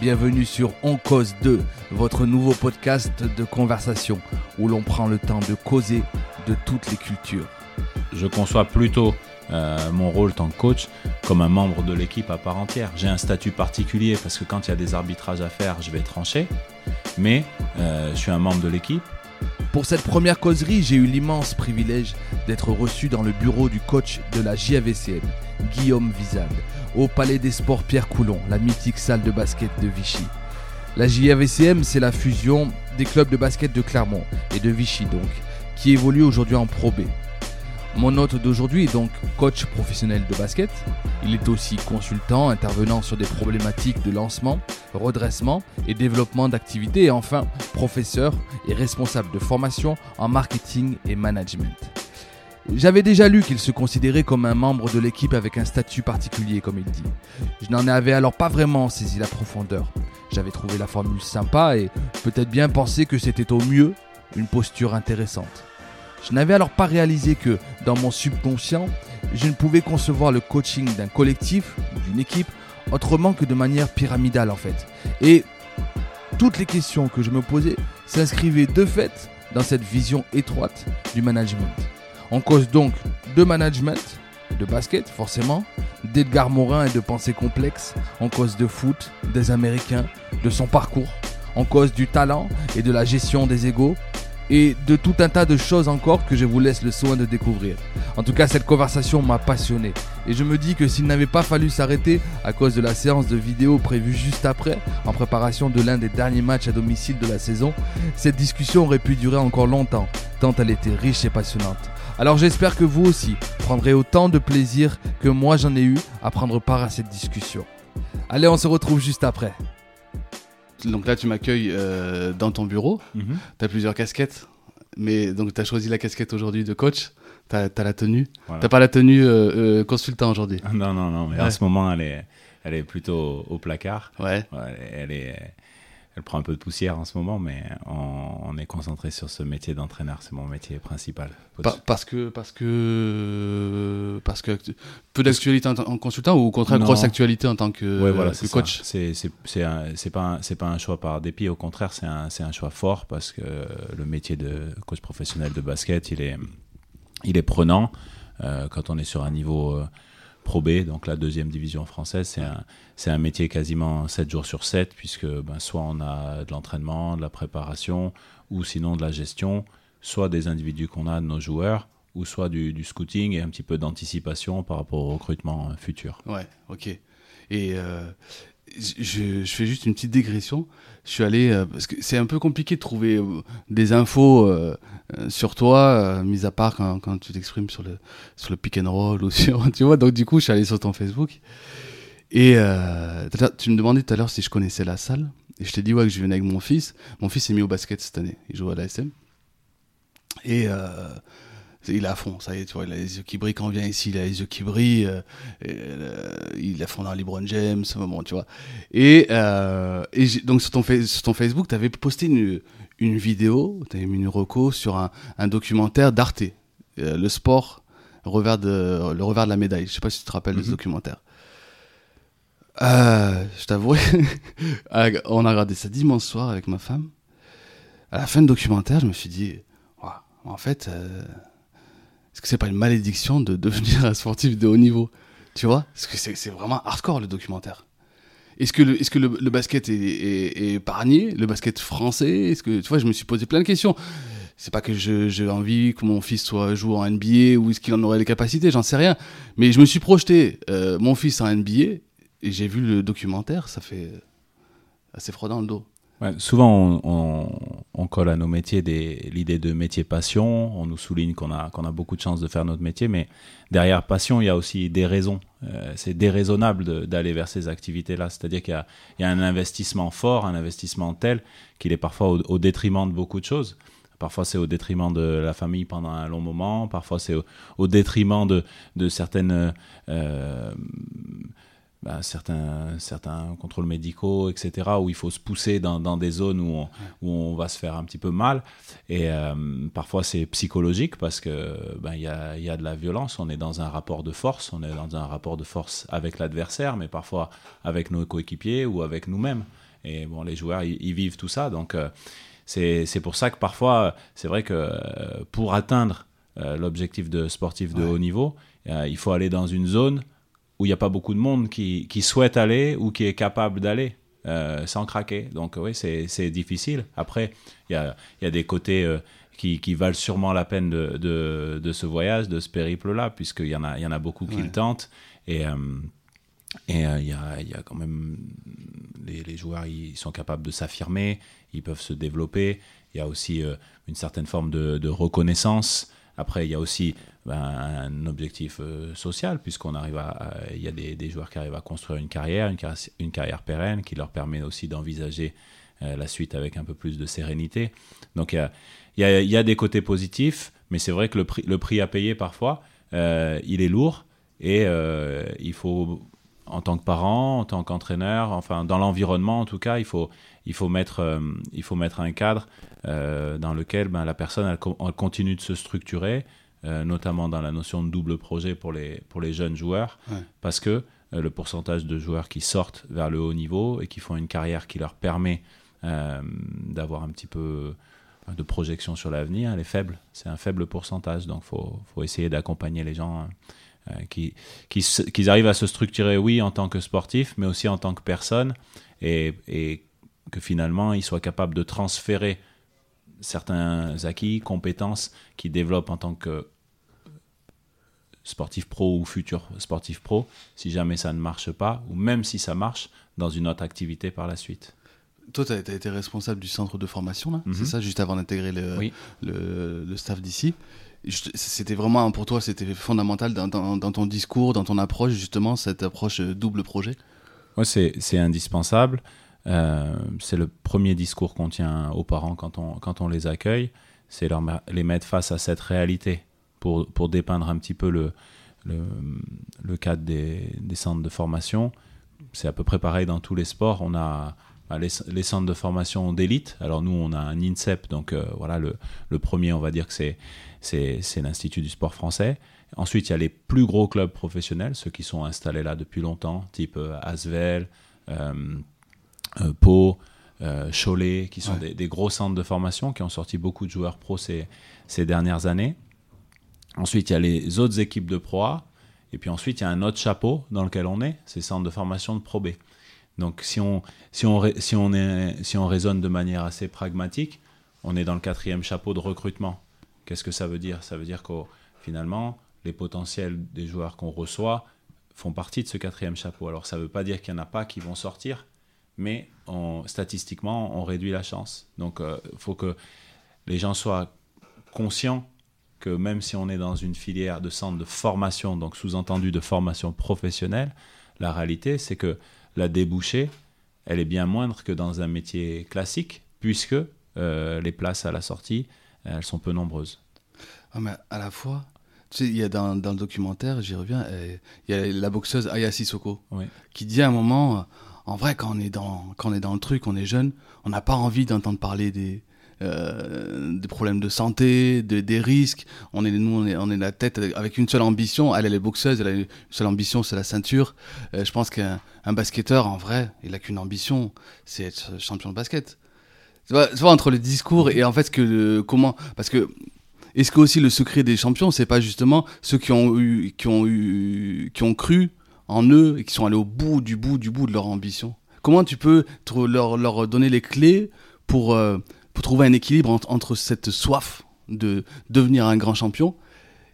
bienvenue sur On Cause 2, votre nouveau podcast de conversation où l'on prend le temps de causer de toutes les cultures. Je conçois plutôt euh, mon rôle tant que coach comme un membre de l'équipe à part entière. J'ai un statut particulier parce que quand il y a des arbitrages à faire, je vais trancher, mais euh, je suis un membre de l'équipe. Pour cette première causerie, j'ai eu l'immense privilège d'être reçu dans le bureau du coach de la JAVCM, Guillaume Vizag, au Palais des Sports Pierre Coulon, la mythique salle de basket de Vichy. La JAVCM, c'est la fusion des clubs de basket de Clermont et de Vichy donc, qui évoluent aujourd'hui en Pro B. Mon hôte d'aujourd'hui est donc coach professionnel de basket. Il est aussi consultant intervenant sur des problématiques de lancement, redressement et développement d'activités et enfin professeur et responsable de formation en marketing et management. J'avais déjà lu qu'il se considérait comme un membre de l'équipe avec un statut particulier, comme il dit. Je n'en avais alors pas vraiment saisi la profondeur. J'avais trouvé la formule sympa et peut-être bien pensé que c'était au mieux une posture intéressante. Je n'avais alors pas réalisé que, dans mon subconscient, je ne pouvais concevoir le coaching d'un collectif ou d'une équipe autrement que de manière pyramidale en fait. Et toutes les questions que je me posais s'inscrivaient de fait dans cette vision étroite du management. On cause donc de management, de basket forcément, d'Edgar Morin et de pensées complexes, en cause de foot, des Américains, de son parcours, en cause du talent et de la gestion des égaux, et de tout un tas de choses encore que je vous laisse le soin de découvrir. En tout cas, cette conversation m'a passionné. Et je me dis que s'il n'avait pas fallu s'arrêter à cause de la séance de vidéo prévue juste après, en préparation de l'un des derniers matchs à domicile de la saison, cette discussion aurait pu durer encore longtemps, tant elle était riche et passionnante. Alors j'espère que vous aussi prendrez autant de plaisir que moi j'en ai eu à prendre part à cette discussion. Allez, on se retrouve juste après. Donc là, tu m'accueilles euh, dans ton bureau. Mhm. Tu as plusieurs casquettes. Mais donc, tu as choisi la casquette aujourd'hui de coach. Tu as, la tenue. Voilà. T'as pas la tenue euh, euh, consultant aujourd'hui. Non, non, non, mais Ouais. en ce moment, elle est, elle est plutôt au placard. Ouais. Ouais, elle, est, elle prend un peu de poussière en ce moment, mais on, on est concentré sur ce métier d'entraîneur. C'est mon métier principal. Pa- parce que parce que parce que peu d'actualité en, en consultant ou au contraire Non. grosse actualité en tant que, Ouais, voilà, que c'est coach? C'est c'est pas un- c'est pas un choix par dépit. Au contraire, c'est un c'est un choix fort parce que le métier de coach professionnel de basket, il est il est prenant euh, quand on est sur un niveau euh, Pro B, donc la deuxième division française. C'est un un métier quasiment 7 jours sur 7 puisque ben, soit on a de l'entraînement, de la préparation ou sinon de la gestion, soit des individus qu'on a de nos joueurs ou soit du, du scouting et un petit peu d'anticipation par rapport au recrutement euh, futur. Ouais, ok. Et euh, je, fais juste une petite digression. Je suis allé euh, parce que c'est un peu compliqué de trouver euh, des infos euh, sur toi, mis à part quand, tu t'exprimes sur le sur le pick and roll ou sur tu vois. Donc du coup, je suis allé sur ton Facebook et tu me demandais tout à l'heure si je connaissais la salle et je t'ai dit ouais que je venais avec mon fils. Mon fils s'est mis au basket cette année. Il joue à l'ASM et il est à fond, ça y est, tu vois, il a les yeux qui brillent quand on vient ici, il a les yeux qui brillent, euh, et, euh, il est à fond dans LeBron James, bon, tu vois. Et, euh, et donc sur ton, fa- sur ton Facebook, tu avais posté une, une vidéo, tu avais mis une reco sur un, un documentaire d'Arte, le sport, revers de, le revers de la médaille. Je sais pas si tu te rappelles de ce Mhm. documentaire. Je t'avouerai, on a regardé ça dimanche soir avec ma femme. À la fin du documentaire, je me suis dit, en fait, est-ce que c'est pas une malédiction de devenir un sportif de haut niveau Tu vois? Parce que c'est vraiment hardcore le documentaire. Est-ce que le, est-ce que le, basket est, est, est épargné? Le basket français? Est-ce que tu vois Je me suis posé plein de questions. C'est pas que j'ai envie que mon fils soit joue en NBA ou est-ce qu'il en aurait les capacités, j'en sais rien. Mais je me suis projeté euh, mon fils en NBA et j'ai vu le documentaire, ça fait assez froid dans le dos. Souvent, on, colle à nos métiers l'idée de métier passion. On nous souligne qu'on a, beaucoup de chance de faire notre métier, mais derrière passion, il y a aussi des raisons. Euh, c'est déraisonnable d'aller vers ces activités-là. C'est-à-dire qu'il y a, un investissement fort, un investissement tel qu'il est parfois au, détriment de beaucoup de choses. Parfois, c'est au détriment de la famille pendant un long moment. Parfois, c'est au, détriment de, de certaines, euh, bah, certains, certains contrôles médicaux, etc., où il faut se pousser dans, dans des zones où on, où on va se faire un petit peu mal. Et euh, parfois, c'est psychologique parce que ben, il y, a, y a de la violence. On est dans un rapport de force. On est dans un rapport de force avec l'adversaire, mais parfois avec nos coéquipiers ou avec nous-mêmes. Et bon, les joueurs, ils, vivent tout ça. Donc, euh, c'est c'est pour ça que parfois, c'est vrai que euh, pour atteindre l'objectif de sportif de Ouais. haut niveau, il faut aller dans une zone où il n'y a pas beaucoup de monde qui, qui souhaite aller ou qui est capable d'aller euh, sans craquer. Donc oui, c'est difficile. Après, il y a, y a des côtés euh, qui, qui valent sûrement la peine de, de, de ce voyage, de ce périple-là, puisqu'il y, en a- y en a beaucoup qui le tentent. Et, euh, et euh, il y, a, y a quand même... Les, les joueurs, ils sont capables de s'affirmer, ils peuvent se développer. Il y a aussi euh, une certaine forme de, de reconnaissance. Après, il y a aussi ben, un objectif euh, social, puisqu'on arrive à, il y a des, joueurs qui arrivent à construire une carrière, une, carrière, une pérenne, qui leur permet aussi d'envisager euh, la suite avec un peu plus de sérénité. Donc, il y a, y y a des côtés positifs, mais c'est vrai que le prix, le prix à payer parfois, euh, il est lourd et il faut, en tant que parent, en tant qu'entraîneur, enfin dans l'environnement en tout cas, il faut, il faut, mettre, il faut mettre un cadre dans lequel ben, la personne continue de se structurer, euh, notamment dans la notion de double projet pour les, pour les jeunes joueurs, Ouais. parce que euh, le pourcentage de joueurs qui sortent vers le haut niveau et qui font une carrière qui leur permet euh, d'avoir un petit peu de projection sur l'avenir, elle est faible. C'est un faible pourcentage, donc il faut, faut essayer d'accompagner les gens euh, qui, qui, qu'ils arrivent à se structurer, oui, en tant que sportif, mais aussi en tant que personne, et, et que finalement, ils soient capables de transférer certains acquis, compétences qu'ils développent en tant que sportif pro ou futur sportif pro, si jamais ça ne marche pas, ou même si ça marche, dans une autre activité par la suite. Toi, tu as, été responsable du centre de formation, là, Mhm. c'est ça, juste avant d'intégrer le, Oui. le, le staff d'ici. C'était vraiment, pour toi, c'était fondamental dans, dans- dans ton discours, dans ton approche, justement, cette approche euh, double projet? Ouais, c'est c'est indispensable. Euh, c'est le premier discours qu'on tient aux parents quand on, quand on les accueille. C'est les mettre face à cette réalité pour, pour dépeindre un petit peu le, le, cadre des, des centres de formation. C'est à peu près pareil dans tous les sports. On a bah, les, centres de formation d'élite. Alors nous, on a un INSEP, donc euh, voilà, le, le premier, on va dire que c'est l'Institut du sport français. Ensuite, il y a les plus gros clubs professionnels, ceux qui sont installés là depuis longtemps, type euh, Asvel, euh, Pau, euh, Cholet, qui sont Ouais. des, des gros centres de formation qui ont sorti beaucoup de joueurs pro ces, ces dernières années. Ensuite, il y a les autres équipes de Pro A. Et puis ensuite, il y a un autre chapeau dans lequel on est, c'est centres de formation de Pro B. Donc, si on, si, on, si, on est, si on raisonne de manière assez pragmatique, on est dans le quatrième chapeau de recrutement. Qu'est-ce que ça veut dire? Ça veut dire que finalement, les potentiels des joueurs qu'on reçoit font partie de ce quatrième chapeau. Alors, ça ne veut pas dire qu'il n'y en a pas qui vont sortir, mais on- statistiquement, on réduit la chance. Donc, il faut que les gens soient conscients que même si on est dans une filière de centre de formation, donc sous-entendu de formation professionnelle, la réalité, c'est que la débouchée, elle est bien moindre que dans un métier classique, puisque euh, les places à la sortie, elles sont peu nombreuses. Ah, mais à la fois, tu sais, il y a dans, dans le documentaire, j'y reviens, euh, il y a la boxeuse Aya Sissoko Oui. qui dit à un moment, euh, en vrai, quand on est dans, quand on est dans le truc, on est jeune, on n'a pas envie d'entendre parler des, euh, des problèmes de santé, de- des risques. On est, nous, on est, on est la tête avec une seule ambition. Elle, elle est boxeuse, elle a une seule ambition, c'est la ceinture. Euh, je pense qu'un un basketteur, en vrai, il a qu'une ambition, c'est être champion de basket. Tu vois, entre le discours et en fait, que comment. Parce que est-ce que aussi le secret des champions, c'est pas justement ceux qui ont eu, qui ont eu, qui ont cru en eux et qui sont allés au bout du bout du bout de leur ambition Comment tu peux leur, leur donner les clés pour, euh, pour trouver un équilibre entre, cette soif de devenir un grand champion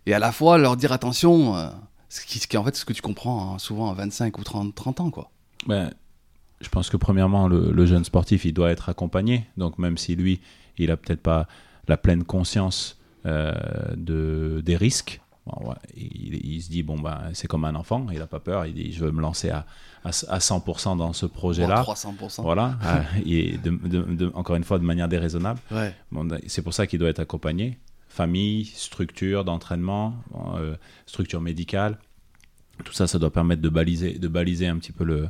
et à la fois leur dire attention, euh, ce, qui, ce qui est en fait ce que tu comprends hein, souvent à 25 ou 30, 30 ans quoi. Ben, je pense que premièrement, le, jeune sportif, il doit être accompagné. Donc même si lui, il a peut-être pas la pleine conscience euh, de, des risques, bon, ouais, il, il se dit, bon, ben, c'est comme un enfant, il n'a pas peur, il dit, je veux me lancer à, à, à 100% dans ce projet-là. 300%. Voilà, euh, et de- de- de- encore une fois, de manière déraisonnable. Ouais. Bon, c'est pour ça qu'il doit être accompagné. Famille, structure d'entraînement, euh, structure médicale. Tout ça, ça doit permettre de baliser, de baliser un petit peu le,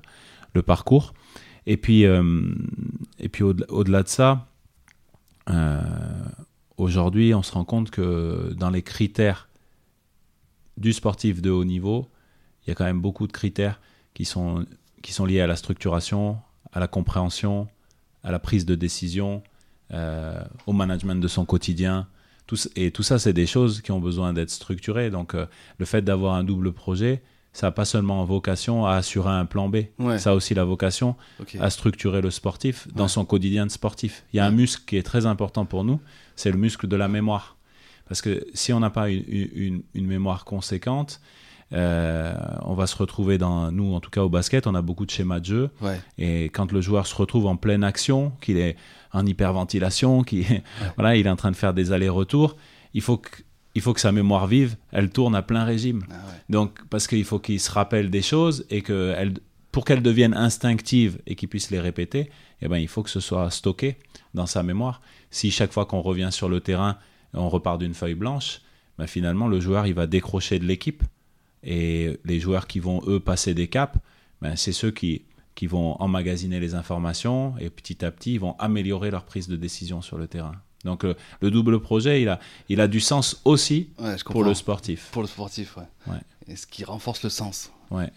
le parcours. Et puis, euh, et puis au- au-delà de ça, euh, aujourd'hui, on se rend compte que dans les critères du sportif de haut niveau, il y a quand même beaucoup de critères qui sont, qui sont liés à la structuration, à la compréhension, à la prise de décision, euh, au management de son quotidien. Tout, et tout ça, c'est des choses qui ont besoin d'être structurées. Donc, euh, le fait d'avoir un double projet, ça n'a pas seulement vocation à assurer un plan B. Ouais. Ça a aussi la vocation à structurer le sportif dans Ouais. son quotidien de sportif. Il y a un muscle qui est très important pour nous, c'est le muscle de la mémoire. Parce que si on n'a pas une, une- une mémoire conséquente, euh, on va se retrouver dans, nous en tout cas au basket, on a beaucoup de schémas de jeu. Ouais. Et quand le joueur se retrouve en pleine action, qu'il est en hyperventilation, qu'il voilà, il est en train de faire des allers-retours, il faut que, il faut que sa mémoire vive, elle tourne à plein régime. Ah ouais. Donc, parce qu'il faut qu'il se rappelle des choses et que elle, pour qu'elles deviennent instinctives et qu'il puisse les répéter, eh ben, il faut que ce soit stocké dans sa mémoire. Si chaque fois qu'on revient sur le terrain, on repart d'une feuille blanche, ben, finalement, le joueur, il va décrocher de l'équipe. Et les joueurs qui vont, eux, passer des caps, ben, c'est ceux qui, qui vont emmagasiner les informations et petit à petit, ils vont améliorer leur prise de décision sur le terrain. Donc, le, le double projet, il a, il a du sens aussi Ouais, pour le sportif. Pour le sportif, ouais. Ouais. Et ce qui renforce le sens. Ouais.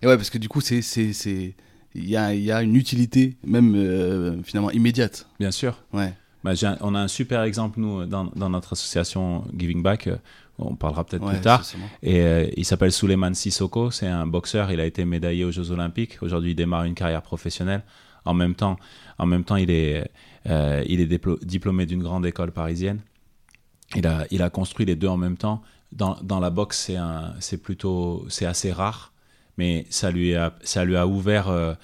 Et ouais, parce que du coup, c'est, c'est, c'est, il y a, il y a une utilité, même euh, finalement immédiate. Bien sûr. Ouais. Bah, un- on a un super exemple, nous, dans, dans notre association Giving Back. euh, On parlera peut-être ouais plus tard. Et euh, il s'appelle Suleiman Sissoko. C'est un boxeur. Il a été médaillé aux Jeux Olympiques. Aujourd'hui, il démarre une carrière professionnelle. En même temps, en même temps il est, euh, il est diplo- diplômé d'une grande école parisienne. Il a, il a construit les deux en même temps. Dans, dans la boxe, c'est plutôt, c'est assez rare, mais ça lui a, ça lui a ouvert euh,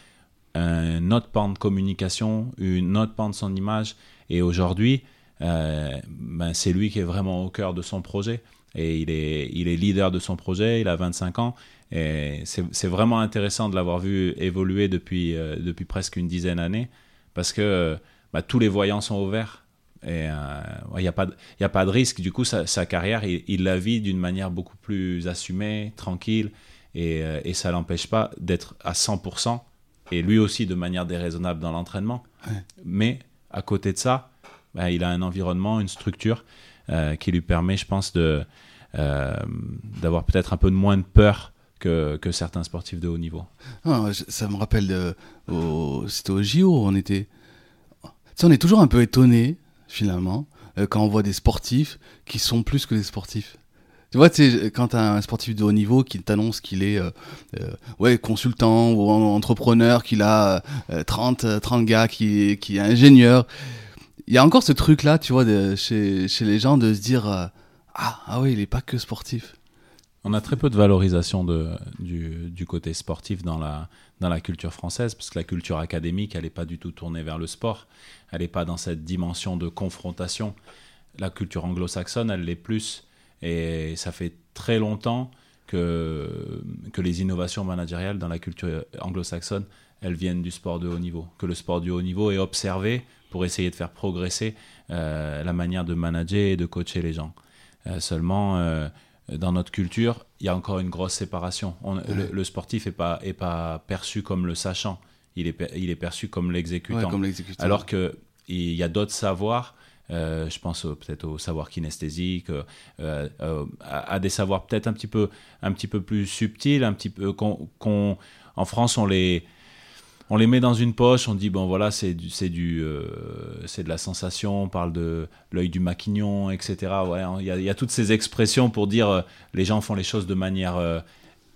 un autre pan de communication, une autre pan de son image. Et aujourd'hui, euh, ben, c'est lui qui est vraiment au cœur de son projet. Et il est, il est leader de son projet, il a 25 ans. Et c'est c'est vraiment intéressant de l'avoir vu évoluer depuis, euh, depuis presque une dizaine d'années, parce que bah, tous les voyants sont ouverts. Et euh, il n'y a, pas de- y a pas de risque. Du coup, sa, sa carrière, il, il la vit d'une manière beaucoup plus assumée, tranquille. Et, et ça l'empêche pas d'être à 100%, et lui aussi de manière déraisonnable dans l'entraînement. Ouais. Mais à côté de ça, bah, il a un environnement, une structure euh, qui lui permet, je pense, de, euh, d'avoir peut-être un peu moins de peur que, que certains sportifs de haut niveau. Ah, ça me rappelle, c'était au JO, on était. Sais, on est toujours un peu étonné, finalement, euh, quand on voit des sportifs qui sont plus que des sportifs. Tu vois, sais, quand t'as un sportif de haut niveau qui t'annonce qu'il est euh, euh, ouais, consultant ou en- entrepreneur, qu'il a euh, 30, euh, 30 gars, qui, qui est ingénieur, il y a encore ce truc-là, tu vois, chez, chez les gens de se dire euh, ah, ah oui, il est pas que sportif. On a très peu de valorisation du, du côté sportif dans la, dans la culture française, parce que la culture académique, elle n'est pas du tout tournée vers le sport. Elle n'est pas dans cette dimension de confrontation. La culture anglo-saxonne, elle l'est plus. Et ça fait très longtemps que, que les innovations managériales dans la culture anglo-saxonne, elles viennent du sport de haut niveau. Que le sport du haut niveau est observé pour essayer de faire progresser euh, la manière de manager et de coacher les gens. Euh, seulement, euh, dans notre culture, il y a encore une grosse séparation. On- le, le sportif n'est pas, est pas perçu comme le sachant, il est, il est perçu comme l'exécutant. Ouais, comme l'exécutant. Alors qu'il y a d'autres savoirs, euh, je pense au- peut-être au savoir kinesthésique, euh, euh, à, à des savoirs peut-être un petit peu, un petit peu plus subtils, un petit peu qu'on, qu'on- en France on les, on les met dans une poche, on dit bon voilà c'est du, c'est du, euh, c'est de la sensation, on parle de l'œil du maquignon, etc. Ouais, il y, a, il y a toutes ces expressions pour dire euh, les gens font les choses de manière euh,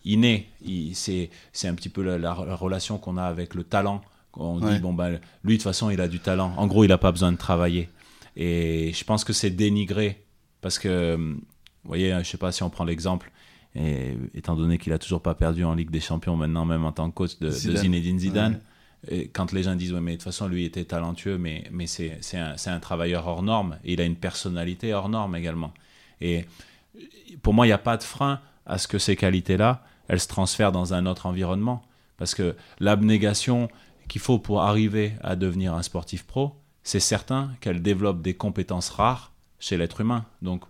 innée. Il- C'est, c'est un petit peu la, la- la relation qu'on a avec le talent. On Ouais. dit bon ben lui de toute façon il a du talent. En gros il n'a pas besoin de travailler. Et je pense que c'est dénigré parce que vous voyez, je sais pas si on prend l'exemple. Et étant donné qu'il a toujours pas perdu en Ligue des Champions maintenant, même en tant que coach de, de Zidane. Zinedine Zidane, Ouais. et quand les gens disent, ouais, mais de toute façon, lui était talentueux, mais, mais c'est un, un travailleur hors norme, et il a une personnalité hors norme également. Et pour moi, il n'y a pas de frein à ce que ces qualités-là, elles se transfèrent dans un autre environnement. Parce que l'abnégation qu'il faut pour arriver à devenir un sportif pro, c'est certain qu'elle développe des compétences rares chez l'être humain. Donc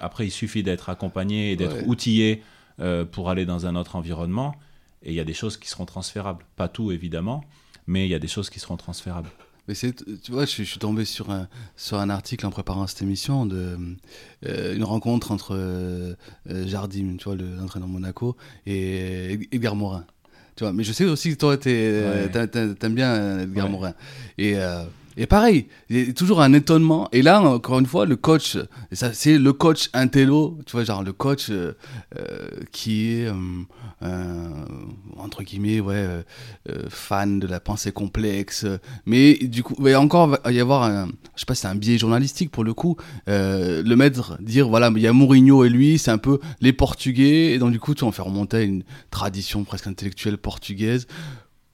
après, il suffit d'être accompagné et d'être Ouais. outillé euh, pour aller dans un autre environnement. Et il y a des choses qui seront transférables. Pas tout, évidemment, mais il y a des choses qui seront transférables. Mais c'est, tu vois, je, suis- je suis tombé sur un, sur un article en préparant cette émission de euh, une rencontre entre euh, Jardim, tu vois, le- l'entraîneur de Monaco, et Edgar Morin. Tu vois, mais je sais aussi que toi, Ouais. t'a- t'aimes bien Edgar Ouais. Morin. Et, et pareil, il y a toujours un étonnement. Et là, encore une fois, le coach, c'est le coach intello, tu vois, genre le coach euh, euh, qui est, euh, euh, entre guillemets, ouais, fan de la pensée complexe. Mais du coup, il va encore y avoir un, je sais pas, c'est un biais journalistique pour le coup, le maître dire voilà, il y a Mourinho et lui, c'est un peu les Portugais, et donc du coup, tu on fait remonter à une tradition presque intellectuelle portugaise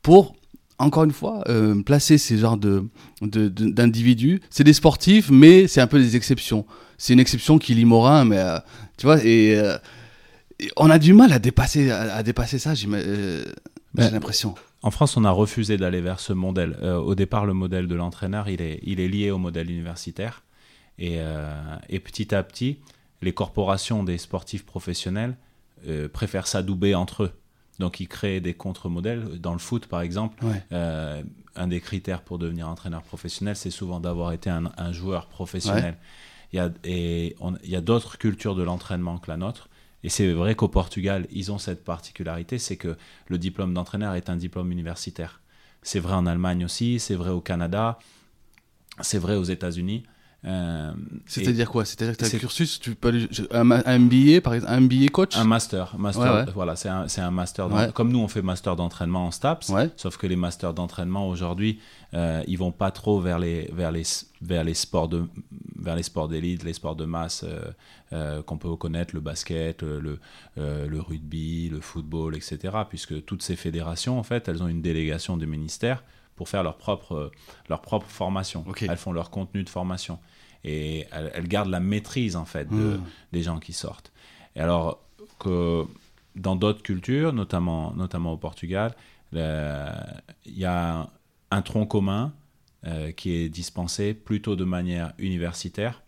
pour encore une fois, euh, placer ces genres de, de- de- d'individus, c'est des sportifs, mais c'est un peu des exceptions. C'est une exception qui lie Morin, mais euh, tu vois, et, euh, et on a du mal à dépasser, à, à dépasser ça, euh, Ben, j'ai l'impression. En France, on a refusé d'aller vers ce modèle. Au départ, le modèle de l'entraîneur, il est, il est lié au modèle universitaire. Et, et petit à petit, les corporations des sportifs professionnels préfèrent s'adouber entre eux. Donc, ils créent des contre-modèles. Dans le foot, par exemple, Ouais. euh, un des critères pour devenir entraîneur professionnel, c'est souvent d'avoir été un, un joueur professionnel. Il y a, et on- il y a d'autres cultures de l'entraînement que la nôtre. Et c'est vrai qu'au Portugal, ils ont cette particularité, c'est que le diplôme d'entraîneur est un diplôme universitaire. C'est vrai en Allemagne aussi, c'est vrai au Canada, c'est vrai aux États-Unis. Euh, C'est-à-dire quoi? C'est-à-dire que tu as un cursus, tu peux aller, je- un, un MBA, par exemple, un MBA coach? Un master, master Ouais, ouais. voilà, c'est un, master. Ouais. Comme nous, on fait master d'entraînement en STAPS, sauf que les masters d'entraînement aujourd'hui, euh, ils vont pas trop vers les, vers les, vers les sports de, vers les sports d'élite, les sports de masse euh, euh, qu'on peut connaître, le basket, le, le rugby, le football, etc. Puisque toutes ces fédérations, en fait, elles ont une délégation du ministère pour faire leur propre, leur propre formation. Elles font leur contenu de formation. Et elles, elles gardent la maîtrise, en fait, de, Mm. des gens qui sortent. Et alors que dans d'autres cultures, notamment, notamment au Portugal, il y a un tronc commun euh, qui est dispensé plutôt de manière universitaire,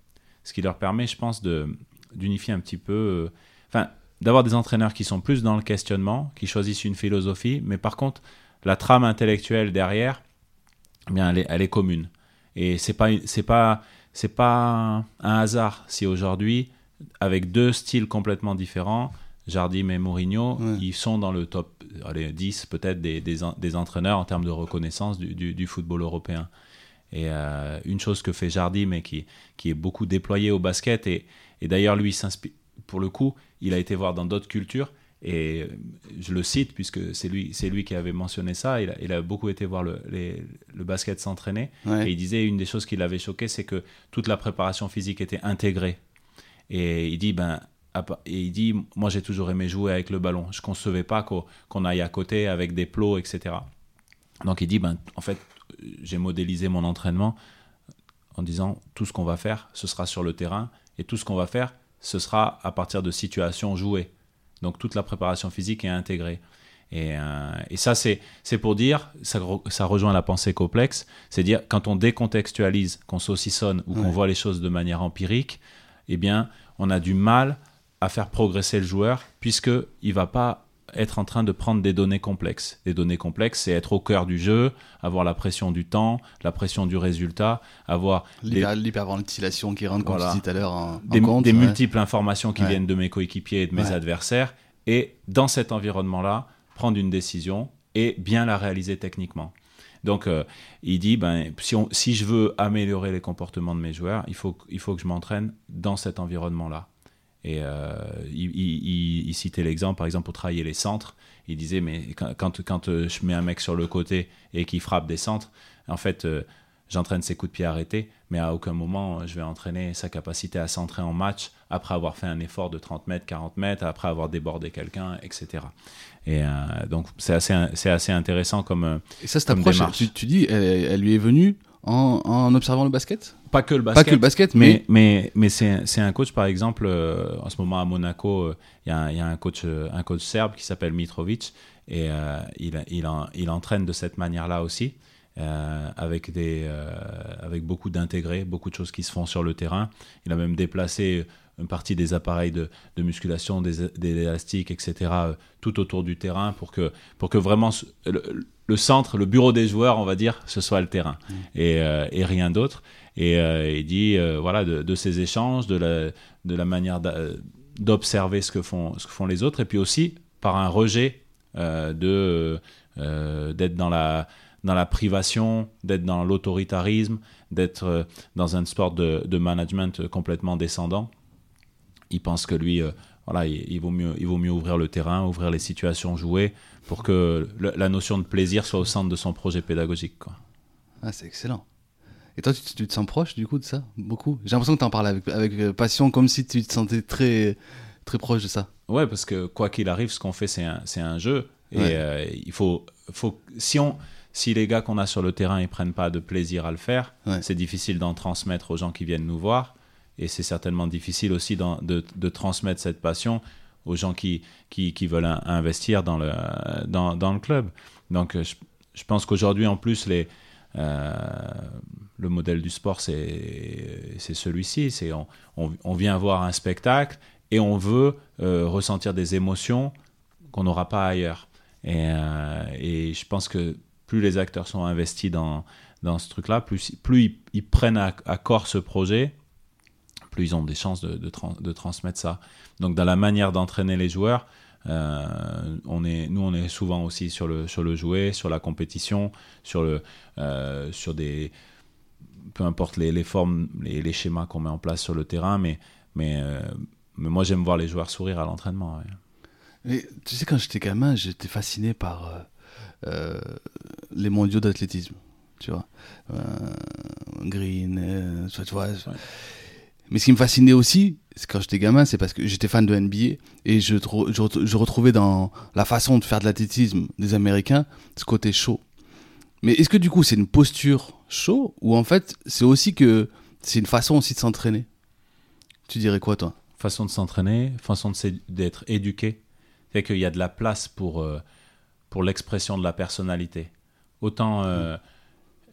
ce qui leur permet, je pense, de d'unifier un petit peu, euh, enfin, d'avoir des entraîneurs qui sont plus dans le questionnement, qui choisissent une philosophie, mais par contre, la trame intellectuelle derrière, eh bien, elle est, elle est commune. Et c'est pas, c'est pas, c'est pas un hasard si aujourd'hui, avec deux styles complètement différents, Jardim et Mourinho, Ouais. ils sont dans le top allez, 10 peut-être des, des, des entraîneurs en termes de reconnaissance du, du- du football européen. Et euh, une chose que fait Jardim et qui, qui est beaucoup déployée au basket, et, et d'ailleurs lui, s'inspire- pour le coup, il a été voir dans d'autres cultures, et euh, je le cite puisque c'est lui, c'est lui qui avait mentionné ça, il a, il a beaucoup été voir le, les- le basket s'entraîner, Ouais. et il disait une des choses qui l'avait choqué, c'est que toute la préparation physique était intégrée. Et il dit, ben, et il dit, moi j'ai toujours aimé jouer avec le ballon. Je concevais pas qu'on aille à côté avec des plots, etc. Donc il dit, ben, en fait, j'ai modélisé mon entraînement en disant, tout ce qu'on va faire, ce sera sur le terrain, et tout ce qu'on va faire, ce sera à partir de situations jouées. Donc toute la préparation physique est intégrée. Et, euh, et ça, c'est c'est pour dire, ça, ça rejoint la pensée complexe, c'est dire quand on décontextualise, qu'on saucissonne ou qu'on Ouais. voit les choses de manière empirique, eh bien, on a du mal à faire progresser le joueur puisque il va pas être en train de prendre des données complexes. Les données complexes, c'est être au cœur du jeu, avoir la pression du temps, la pression du résultat, avoir des, L'hyper- L'hyperventilation qui rentre, comme Voilà. tu dis tout à l'heure, en, en des, compte. des ouais. multiples informations qui Ouais. viennent de mes coéquipiers et de mes Ouais. adversaires. Et dans cet environnement-là, prendre une décision et bien la réaliser techniquement. Donc, euh, il dit, ben, si, on- si je veux améliorer les comportements de mes joueurs, il faut, il faut que je m'entraîne dans cet environnement-là. Et euh, il, il- il- il citait l'exemple, par exemple, pour travailler les centres. Il disait, mais quand, quand, quand, euh, je mets un mec sur le côté et qu'il frappe des centres, en fait, euh, j'entraîne ses coups de pied arrêtés, mais à aucun moment, je vais entraîner sa capacité à centrer en match après avoir fait un effort de 30 mètres, 40 mètres, après avoir débordé quelqu'un, etc. Et euh, donc c'est assez, intéressant comme, Et ça, cette approche, démarche. tu, tu dis, elle, elle lui est venue en, en observant le basket? Pas que le basket, Pas que le basket, mais mais. mais mais c'est un coach par exemple euh, en ce moment à Monaco euh, il y, a un- il y a un coach euh, un coach serbe qui s'appelle Mitrovic et euh, il il en- il entraîne de cette manière là aussi euh, avec des euh, avec beaucoup d'intégrés beaucoup de choses qui se font sur le terrain il a même déplacé une partie des appareils de, de musculation des, des élastiques etc euh, tout autour du terrain pour que pour que vraiment le, le centre le bureau des joueurs on va dire ce soit le terrain. Et, euh, et rien d'autre. Et euh, il dit voilà de, de ces échanges, de la, de la manière d'observer ce que font ce que font les autres, et puis aussi par un rejet de d'être dans la dans la privation, d'être dans l'autoritarisme, d'être dans un sport de, de management complètement descendant. Il pense que lui, euh, voilà, il, il vaut mieux il vaut mieux ouvrir le terrain, ouvrir les situations jouées pour que le- la notion de plaisir soit au centre de son projet pédagogique. Quoi. Ah, c'est excellent. Et toi, tu, tu te sens proche du coup de ça? Beaucoup? J'ai l'impression que tu en parles avec, avec euh, passion, comme si tu te sentais très, très proche de ça. Ouais, parce que quoi qu'il arrive, ce qu'on fait, c'est un, un jeu. Et Ouais. euh, il faut, faut si, on, si les gars qu'on a sur le terrain ils prennent pas de plaisir à le faire, Ouais. c'est difficile d'en transmettre aux gens qui viennent nous voir. Et c'est certainement difficile aussi de, transmettre cette passion aux gens qui, veulent in- investir dans le, club. Donc euh, je, pense qu'aujourd'hui, en plus, euh, le modèle du sport, c'est celui-ci. C'est on, vient voir un spectacle et on veut euh, ressentir des émotions qu'on n'aura pas ailleurs. Et, je pense que plus les acteurs sont investis dans, ce truc-là, plus, ils, prennent à corps ce projet, plus ils ont des chances de, de, tran- de transmettre ça. Donc dans la manière d'entraîner les joueurs, euh, on est, nous on est souvent aussi sur le, sur le jouet, sur la compétition, sur, le, euh, sur des... Peu importe les, les formes, les, les schémas qu'on met en place sur le terrain, mais, mais, euh, mais moi j'aime voir les joueurs sourire à l'entraînement. ouais. Et tu sais, quand j'étais gamin, j'étais fasciné par les mondiaux d'athlétisme. Tu vois Euh, Green, euh, tu vois, tu vois. Mais ce qui me fascinait aussi, quand j'étais gamin, c'est parce que j'étais fan de NBA et je, trou- je, ret- je retrouvais dans la façon de faire de l'athlétisme des Américains ce côté chaud. Mais est-ce que du coup c'est une posture chaud ou en fait c'est aussi que c'est une façon aussi de s'entraîner? Tu dirais quoi toi? Façon de s'entraîner, façon d'être éduqué. C'est qu'il y a de la place pour, euh, pour l'expression de la personnalité. Autant euh,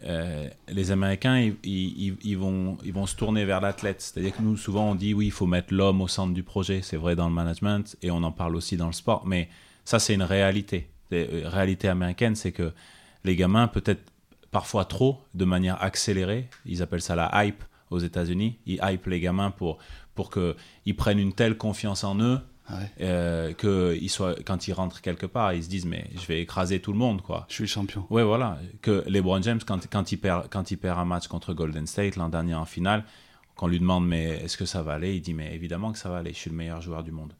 euh, les Américains, ils, vont, se tourner vers l'athlète. C'est-à-dire que nous, souvent, on dit oui, il faut mettre l'homme au centre du projet. C'est vrai dans le management et on en parle aussi dans le sport. Mais ça, c'est une réalité. La réalité américaine, c'est que les gamins, peut-être parfois trop, de manière accélérée, ils appellent ça la hype aux États-Unis. Ils hype les gamins pour, pour qu'ils prennent une telle confiance en eux ouais, euh, que ils soient, quand ils rentrent quelque part, ils se disent mais je vais écraser tout le monde quoi. Je suis champion. Ouais voilà que LeBron James quand, quand il perd quand il perd un match contre Golden State l'an dernier en finale, qu'on lui demande mais est-ce que ça va aller, il dit mais évidemment que ça va aller, je suis le meilleur joueur du monde.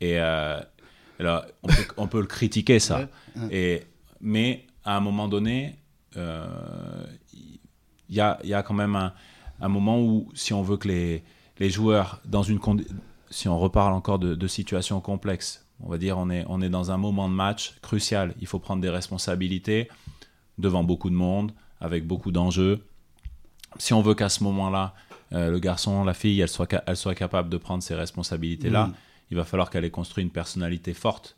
Et euh, alors on peut, on peut le critiquer ça. Ouais. Et mais à un moment donné, euh, il y a, il y a quand même un, un moment où, si on veut que les, les joueurs, dans une si on reparle encore de, de situations complexes, on va dire on est, on est dans un moment de match crucial, il faut prendre des responsabilités devant beaucoup de monde, avec beaucoup d'enjeux. Si on veut qu'à ce moment-là, euh, le garçon, la fille, elle soit, elle soit capable de prendre ces responsabilités-là, il va falloir qu'elle ait construit une personnalité forte.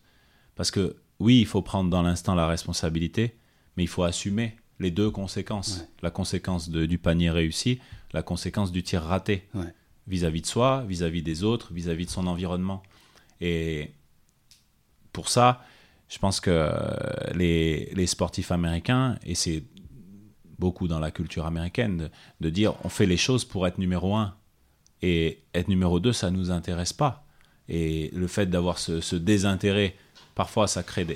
Parce que oui, il faut prendre dans l'instant la responsabilité, mais il faut assumer les deux conséquences. Ouais. La conséquence de- du panier réussi, la conséquence du tir raté. Ouais. Vis-à-vis de soi, vis-à-vis des autres, vis-à-vis de son environnement. Et pour ça, je pense que les, sportifs américains, et c'est beaucoup dans la culture américaine, de, dire on fait les choses pour être numéro un. Et être numéro deux, ça ne nous intéresse pas. Et le fait d'avoir ce, désintérêt, parfois ça crée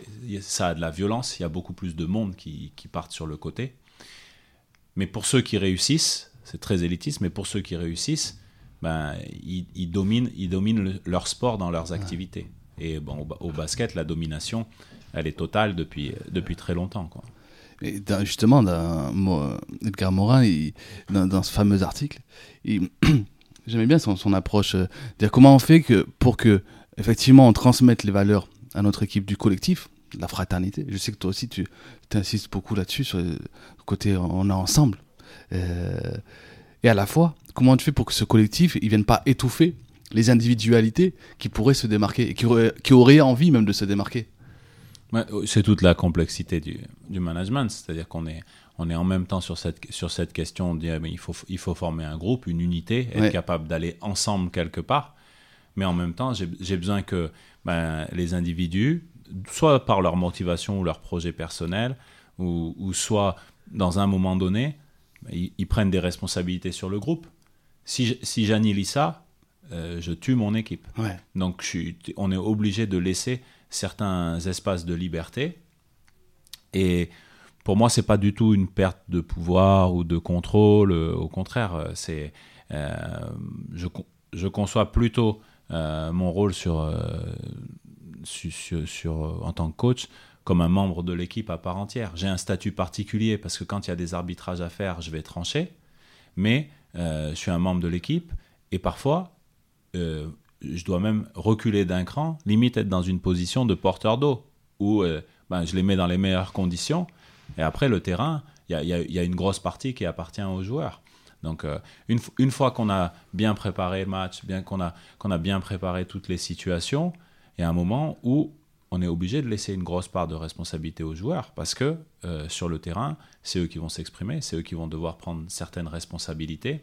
ça a de la violence, il y a beaucoup plus de monde qui partent sur le côté. Mais pour ceux qui réussissent, c'est très élitiste, mais pour ceux qui réussissent, ben, ils, ils dominent, ils dominent le- leur sport dans leurs activités. Et bon, au, ba- au basket, la domination, elle est totale depuis, depuis très longtemps. Quoi. Et dans- justement, dans, Edgar Morin, il- dans, dans ce fameux article, J'aimais bien son, son approche. euh, dire comment on fait que pour que effectivement on transmette les valeurs à notre équipe du collectif, la fraternité. Je sais que toi aussi tu insistes beaucoup là-dessus sur le côté on est ensemble. Euh, et à la fois, comment tu fais pour que ce collectif il vienne pas étouffer les individualités qui pourraient se démarquer et qui auraient, qui auraient envie même de se démarquer? Ouais, C'est toute la complexité du, du management, c'est-à-dire qu'on est, on est en même temps sur cette, sur cette question de dire mais il, faut, il faut former un groupe, une unité, être Ouais. capable d'aller ensemble quelque part, mais en même temps j'ai besoin que ben, les individus, soit par leur motivation ou leur projet personnel, ou, ou soit dans un moment donné, ils, ils prennent des responsabilités sur le groupe. Si, si j'annihile ça, euh, je tue mon équipe. Ouais. Donc, je suis- on est obligé de laisser certains espaces de liberté. Et pour moi, c'est pas du tout une perte de pouvoir ou de contrôle. euh, Au contraire, euh, c'est, euh, je, con- je conçois plutôt euh, mon rôle sur, su- sur, sur- en tant que coach comme un membre de l'équipe à part entière. J'ai un statut particulier parce que quand il y a des arbitrages à faire, je vais trancher. Mais euh, je suis un membre de l'équipe et parfois, euh, je dois même reculer d'un cran, limite être dans une position de porteur d'eau, où euh, ben, je les mets dans les meilleures conditions. Et après, le terrain, il y y a- une grosse partie qui appartient aux joueurs. Donc, une, une fois qu'on a bien préparé le match, bien qu'on a, qu'on a bien préparé toutes les situations, il y a un moment où on est obligé de laisser une grosse part de responsabilité aux joueurs parce que euh, sur le terrain, c'est eux qui vont s'exprimer, c'est eux qui vont devoir prendre certaines responsabilités.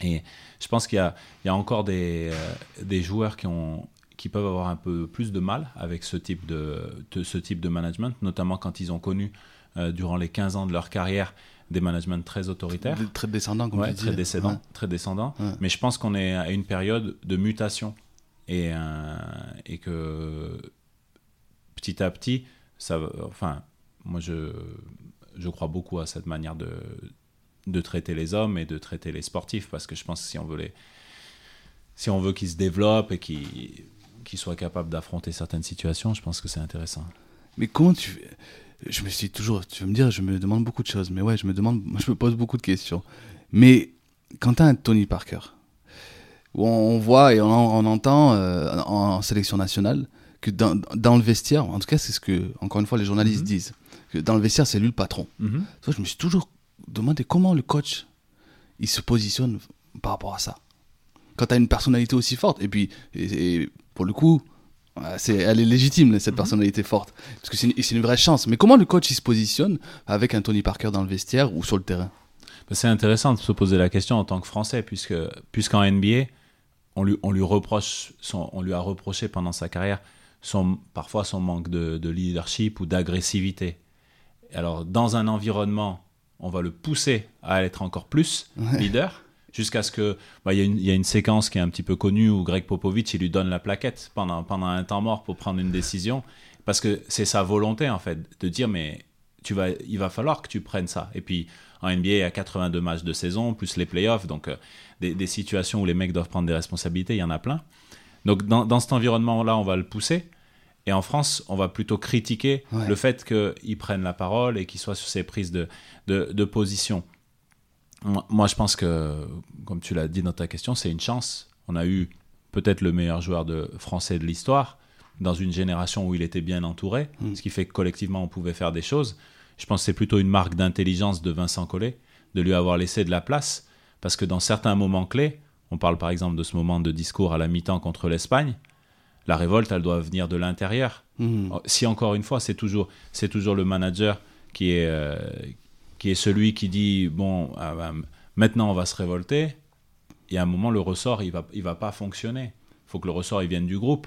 Et je pense qu'il y y a encore des, euh, des joueurs qui, ont, qui peuvent avoir un peu plus de mal avec ce type de, de- ce type de management, notamment quand ils ont connu euh, durant les 15 ans de leur carrière des managements très autoritaires. Très descendant, comme Ouais, tu dis. très descendant, Ouais. très descendant. Ouais. Mais je pense qu'on est à une période de mutation et, euh, et que petit à petit, ça, enfin, moi je, je crois beaucoup à cette manière de, de traiter les hommes et de traiter les sportifs parce que je pense que si on veut les, si on veut qu'ils se développent et qu'ils qu'ils soient capables d'affronter certaines situations, je pense que c'est intéressant. Mais comment tu Je me suis toujours. Tu vas me dire, je me demande beaucoup de choses. Mais ouais, je me demande. Je me pose beaucoup de questions. Mais quand tu as un Tony Parker, où on, voit et on, en- on entend euh, en sélection nationale que dans, dans le vestiaire, en tout cas, c'est ce que, encore une fois, les journalistes Mhm. disent, que dans le vestiaire, c'est lui le patron. Toi, je me suis toujours demandé comment le coach il se positionne par rapport à ça. Quand tu as une personnalité aussi forte, et puis, et- et pour le coup, euh, c'est, elle est légitime, cette personnalité forte, parce que c'est une, c'est une vraie chance. Mais comment le coach il se positionne avec un Tony Parker dans le vestiaire ou sur le terrain? C'est intéressant de se poser la question en tant que Français, puisque puisqu'en NBA, on lui, on lui reproche, son, on lui a reproché pendant sa carrière son, parfois son manque de, de leadership ou d'agressivité. Alors, dans un environnement, on va le pousser à être encore plus leader, jusqu'à ce que bah, il y, y a une séquence qui est un petit peu connue où Greg Popovich il lui donne la plaquette pendant, pendant un temps mort pour prendre une décision, parce que c'est sa volonté en fait de dire mais tu vas, il va falloir que tu prennes ça. Et puis en NBA, il y a 82 matchs de saison, plus les playoffs, donc euh, des, des situations où les mecs doivent prendre des responsabilités, il y en a plein. Donc dans, dans cet environnement-là, on va le pousser. Et en France, on va plutôt critiquer Ouais. le fait qu'il prenne la parole et qu'il soit sur ses prises de, de, de position. Moi, moi, je pense que, comme tu l'as dit dans ta question, c'est une chance. On a eu peut-être le meilleur joueur de, français de l'histoire dans une génération où il était bien entouré, Mm. ce qui fait que collectivement, on pouvait faire des choses. Je pense que c'est plutôt une marque d'intelligence de Vincent Collet de lui avoir laissé de la place, parce que dans certains moments clés, on parle par exemple de ce moment de discours à la mi-temps contre l'Espagne, la révolte, elle doit venir de l'intérieur. Mhm. Si encore une fois, c'est toujours, c'est toujours le manager qui est, euh, qui est celui qui dit bon, ah bah, maintenant on va se révolter. Et à un moment, le ressort, il va, il va pas fonctionner. Il faut que le ressort, il vienne du groupe.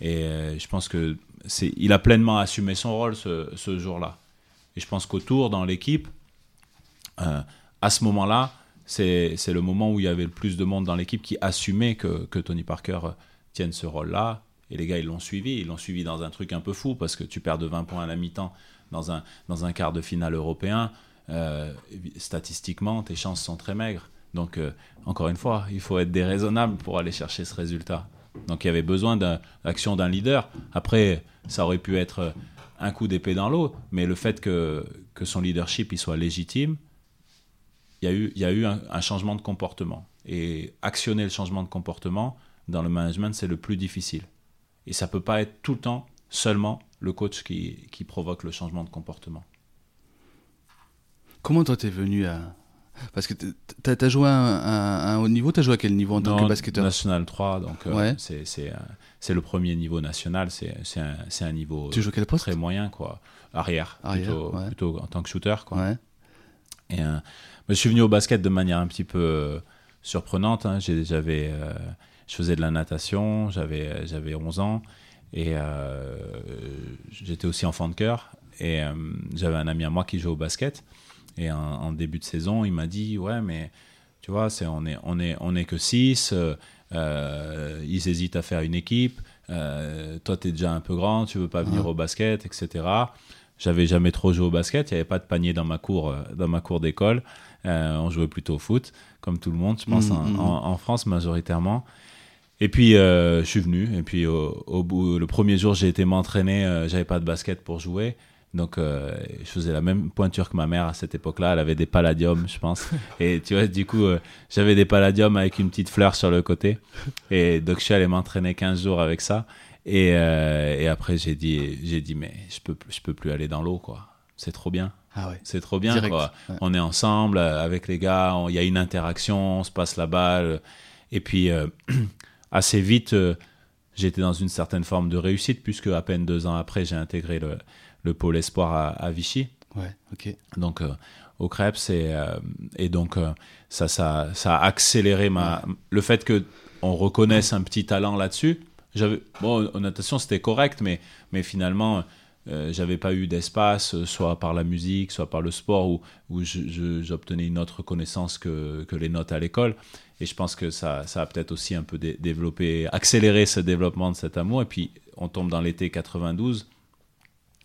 Et euh, je pense que c'est, il a pleinement assumé son rôle ce, ce jour-là. Et je pense qu'autour, dans l'équipe, euh, à ce moment-là, c'est, le moment où il y avait le plus de monde dans l'équipe qui assumait que, Tony Parker tienne ce rôle-là. Et les gars, ils l'ont suivi. Ils l'ont suivi dans un truc un peu fou parce que tu perds de 20 points à la mi-temps dans un, quart de finale européen. Euh, statistiquement, tes chances sont très maigres. Donc, euh, encore une fois, il faut être déraisonnable pour aller chercher ce résultat. Donc, il y avait besoin d'action d'un leader. Après, ça aurait pu être euh, un coup d'épée dans l'eau, mais le fait que, que son leadership il soit légitime, il y a eu, il y a eu un, un changement de comportement. Et actionner le changement de comportement dans le management, c'est le plus difficile. Et ça peut pas être tout le temps seulement le coach qui, qui provoque le changement de comportement. Comment toi t'es venu à. Parce que t'as as joué à un, un haut niveau, t'as joué à quel niveau en tant que basketteur? National 3, donc euh, Ouais. c'est c'est, euh, c'est le premier niveau national, c'est c'est un, c'est un niveau Tu joues quel poste? très moyen, quoi. Arrière, Arrière, plutôt, ouais. plutôt en tant que shooter, quoi. Ouais. Et, je suis venu au basket de manière un petit peu euh, surprenante. hein. J'avais, euh, je faisais de la natation, j'avais, euh, j'avais 11 ans et euh, j'étais aussi enfant de cœur. Et euh, j'avais un ami à moi qui jouait au basket. Et en, en début de saison, il m'a dit Ouais, mais tu vois, c'est, on, est, on, est, on est que 6. ils hésitent à faire une équipe. toi, tu es déjà un peu grand, tu veux pas venir au basket, etc. J'avais jamais trop joué au basket, il n'y avait pas de panier dans ma cour, euh, dans ma cour d'école. Euh, on jouait plutôt au foot, comme tout le monde, je pense, Mhm, en, mhm. en- en France majoritairement. Et puis euh, je suis venu, et puis au, au bout, le premier jour, j'ai été m'entraîner, euh, j'avais pas de basket pour jouer. Donc euh, je faisais la même pointure que ma mère à cette époque-là, elle avait des palladiums, je pense. Et tu vois, du coup, euh, j'avais des palladiums avec une petite fleur sur le côté. Et donc je suis allé m'entraîner 15 jours avec ça. Et, euh, et après, j'ai dit, j'ai dit, mais je peux, je peux plus aller dans l'eau, quoi. C'est trop bien. Ah ouais. C'est trop bien, Direct, quoi. ouais. On est ensemble euh, avec les gars, il y a une interaction, on se passe la balle. Et puis, euh, assez vite, euh, j'étais dans une certaine forme de réussite, puisque à peine deux ans après, j'ai intégré le, le pôle espoir à, à Vichy Ouais, ok. donc au Krebs et, euh, et donc euh, ça, ça ça a accéléré ma le fait que on reconnaisse un petit talent là-dessus j'avais bon en natation c'était correct mais mais finalement euh, j'avais pas eu d'espace euh, soit par la musique soit par le sport où où j'obtenais une autre connaissance que que les notes à l'école et je pense que ça ça a peut-être aussi un peu dé- développé accéléré ce développement de cet amour et puis on tombe dans l'été 92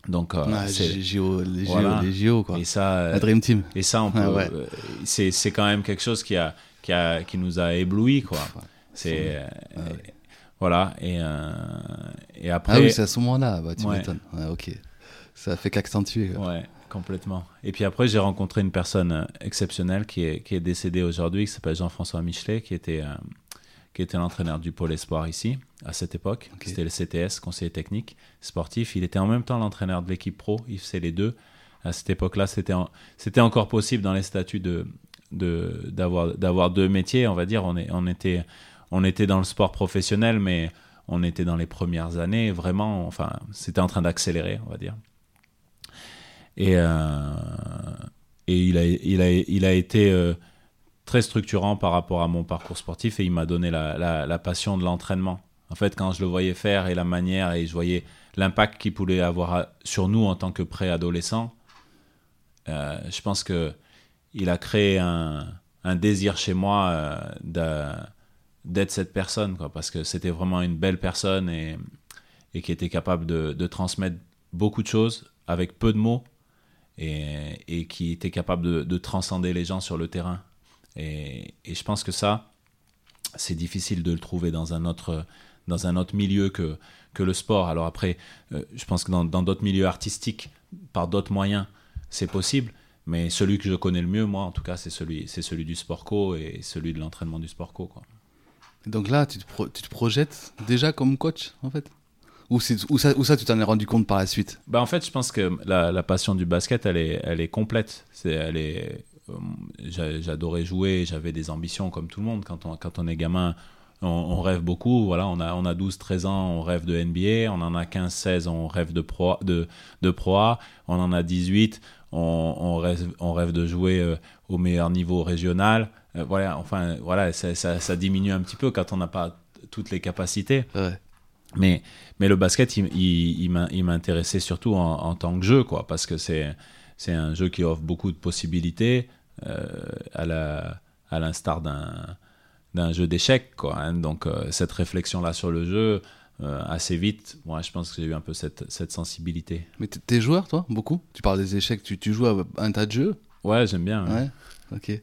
donc euh, c'est- JO, les JO, Voilà. les JO, quoi. et ça euh, La Dream Team. et ça, on peut, Ah ouais. euh, c'est, quand même quelque chose qui, a, qui, a, qui nous a ébloui, quoi. C'est, Ah ouais. Voilà. Et, euh, et après, Ah oui, c'est à ce moment-là, bah, tu Ouais. m'étonnes. Ouais, ok. Ça a fait qu'accentuer. ouais, complètement. Et puis après, j'ai rencontré une personne euh, exceptionnelle qui est, qui est décédée aujourd'hui, qui s'appelle Jean-François Michelet, qui était, euh, qui était l'entraîneur du pôle espoir ici, à cette époque. Ok. C'était le CTS, conseiller technique sportif. Il était en même temps l'entraîneur de l'équipe pro. Il faisait les deux. À cette époque-là, c'était, en- encore possible dans les statuts de, de, d'avoir, d'avoir deux métiers, on va dire. On, est, on, était, on était dans le sport professionnel, mais on était dans les premières années. Vraiment, enfin, c'était en train d'accélérer, on va dire. Et, euh, et il, a, il, a, il été euh, très structurant par rapport à mon parcours sportif et il m'a donné la, passion de l'entraînement. En fait, quand je le voyais faire et la manière et je voyais l'impact qu'il pouvait avoir sur nous en tant que préadolescents, euh, je pense que il a créé un, un désir chez moi d'être cette personne, parce que c'était vraiment une belle personne et, qui était capable de, transmettre beaucoup de choses avec peu de mots et, qui était capable de, de transcender les gens sur le terrain. Et, je pense que ça, c'est difficile de le trouver dans un autre, dans un autre milieu que, que le sport. Alors après, euh, je pense que dans d'autres milieux artistiques, par d'autres moyens, c'est possible. Mais celui que je connais le mieux, moi, en tout cas, c'est celui, celui du sport co et celui de l'entraînement du sport co. Donc là, tu te, pro- projettes déjà comme coach, en fait? Ou, ça, tu t'en es rendu compte par la suite? Bah en fait, je pense que la, passion du basket, elle est, elle est complète. C'est, elle est, euh, j'a- j'adorais jouer, j'avais des ambitions comme tout le monde. Quand on, quand on est gamin, on, rêve beaucoup. Voilà, on a, on a 12, 13 ans, on rêve de NBA. On en a 15, 16, on rêve de pro, de, de pro. On en a 18, on, on, rêve, on rêve de jouer euh, au meilleur niveau régional. Euh, voilà, enfin, voilà, ça, ça, ça diminue un petit peu quand on n'a pas toutes les capacités. Ouais. Mais, mais le basket, il, il, il m'in- il m'intéressait surtout en, en tant que jeu, quoi, parce que c'est, c'est un jeu qui offre beaucoup de possibilités, euh, à, la, à l'instar d'un, d'un jeu d'échecs, quoi. hein. Donc, euh, cette réflexion-là sur le jeu, euh, assez vite, moi, je pense que j'ai eu un peu cette, cette sensibilité. Mais t'es- t'es joueur, toi, beaucoup? Tu parles des échecs, tu, tu joues à un tas de jeux Ouais, j'aime bien. ouais. Ouais. Ok.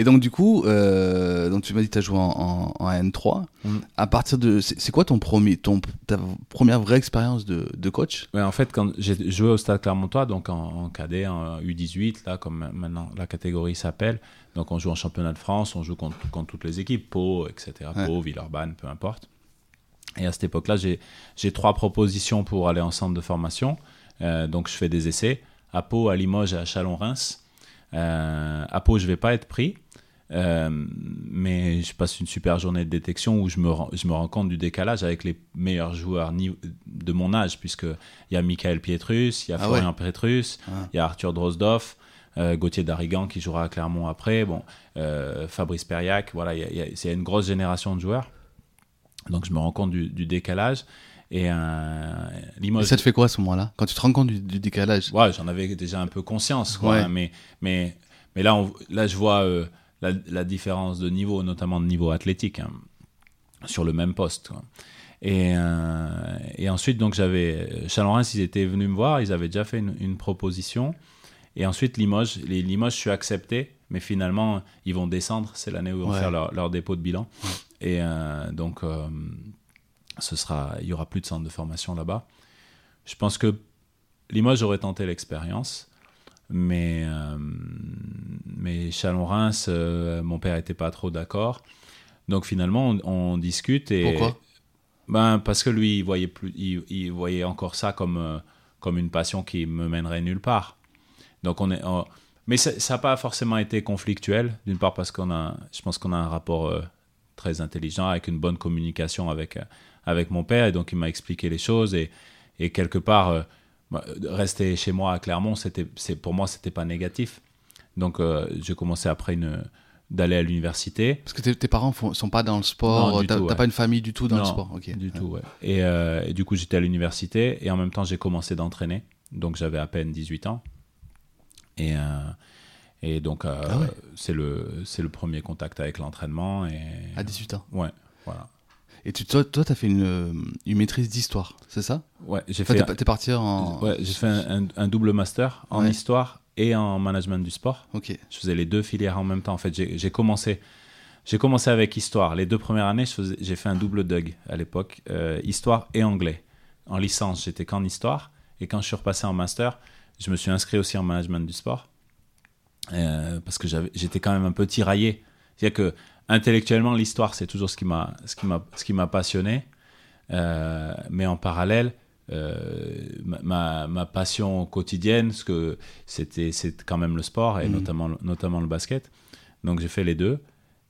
Et donc, du coup, euh, donc tu m'as dit que tu as joué en, en- en N3. Mm. À partir de. C'est quoi ton premier, ton, ta première vraie expérience de, de coach? Ouais, en fait, quand j'ai joué au Stade Clermontois, donc en, en cadet, en U18, là, comme maintenant la catégorie s'appelle, donc on joue en championnat de France, on joue contre, contre toutes les équipes, Pau, etc. Ouais. Pau, Villeurbanne, peu importe. Et à cette époque-là, j'ai j'ai trois propositions pour aller en centre de formation. Euh, donc je fais des essais à Pau, à Limoges et à Chalon-Reims. Euh, à Pau, je vais pas être pris. Euh, mais je passe une super journée de détection où je me, rends, je me rends compte du décalage avec les meilleurs joueurs de mon âge, puisque il y a Michael Pietrus, il y a Ah Florian Pietrus, Ah. il y a Arthur Drozdoff, euh, Gauthier Darigan qui jouera à Clermont après, bon, euh, Fabrice Perriac, voilà, il y y a- une grosse génération de joueurs. Donc je me rends compte du, du décalage. Et Et Limoges, ça te fait quoi à ce moment-là? Quand tu te rends compte du, du décalage? Ouais, j'en avais déjà un peu conscience, quoi. Ouais. hein, mais, mais, mais là, on- là, je vois euh, la, la différence de niveau, notamment de niveau athlétique, hein, sur le même poste. quoi. Et, euh, et ensuite, donc, j'avais. Chalon-Reims, ils étaient venus me voir, ils avaient déjà fait une, une proposition. Et ensuite, Limoges, les Limoges, je suis accepté, mais finalement, ils vont descendre. C'est l'année où ils vont Ouais. faire leur, leur dépôt de bilan. Et euh, donc, euh, ce sera, il y aura plus de centre de formation là-bas. Je pense que Limoges aurait tenté l'expérience, mais, euh, mais Chalon-Reims, euh, mon père n'était pas trop d'accord. Donc finalement, on, on discute et Pourquoi? Ben parce que lui, il voyait plus, il, il voyait encore ça comme euh, comme une passion qui me mènerait nulle part. Donc on est, on- mais ça n'a pas forcément été conflictuel. D'une part parce qu'on a, je pense qu'on a un rapport très intelligent avec une bonne communication avec avec mon père et donc il m'a expliqué les choses et et quelque part euh, bah, rester chez moi à Clermont, c'était, c'est pour moi c'était pas négatif. Donc euh, j'ai commencé après une d'aller à l'université. Parce que tes, parents font- sont pas dans le sport, t'as ouais. pas une famille du tout dans le sport. Ok. Du tout, ouais. Et, euh, et du coup, j'étais à l'université et en même temps, j'ai commencé d'entraîner. Donc, j'avais à peine 18 ans. Et, et donc, Ah c'est le, c'est le premier contact avec l'entraînement. Et... À 18 ans. Ouais, voilà. Et tu, toi, toi, t'as fait une, euh, une maîtrise d'histoire, c'est ça? Ouais, j'ai Enfin, fait, T'es pa- t'es parti en. ouais, j'ai fait un, un- un double master en Ouais. histoire et en management du sport. Ok. Je faisais les deux filières en même temps. En fait, j'ai j'ai commencé, j'ai commencé avec histoire. Les deux premières années, faisais- j'ai fait un double DUG à l'époque, euh, histoire et anglais. En licence, j'étais qu'en histoire. Et quand je suis repassé en master, je me suis inscrit aussi en management du sport. Euh, parce que j'avais- j'étais quand même un peu tiraillé. C'est-à-dire que intellectuellement, l'histoire, c'est toujours ce qui m'a ce qui m'a ce qui m'a passionné. Euh, mais en parallèle, euh, ma, passion quotidienne, ce que c'était c'est quand même le sport et Mhm. notamment notamment le basket. Donc j'ai fait les deux.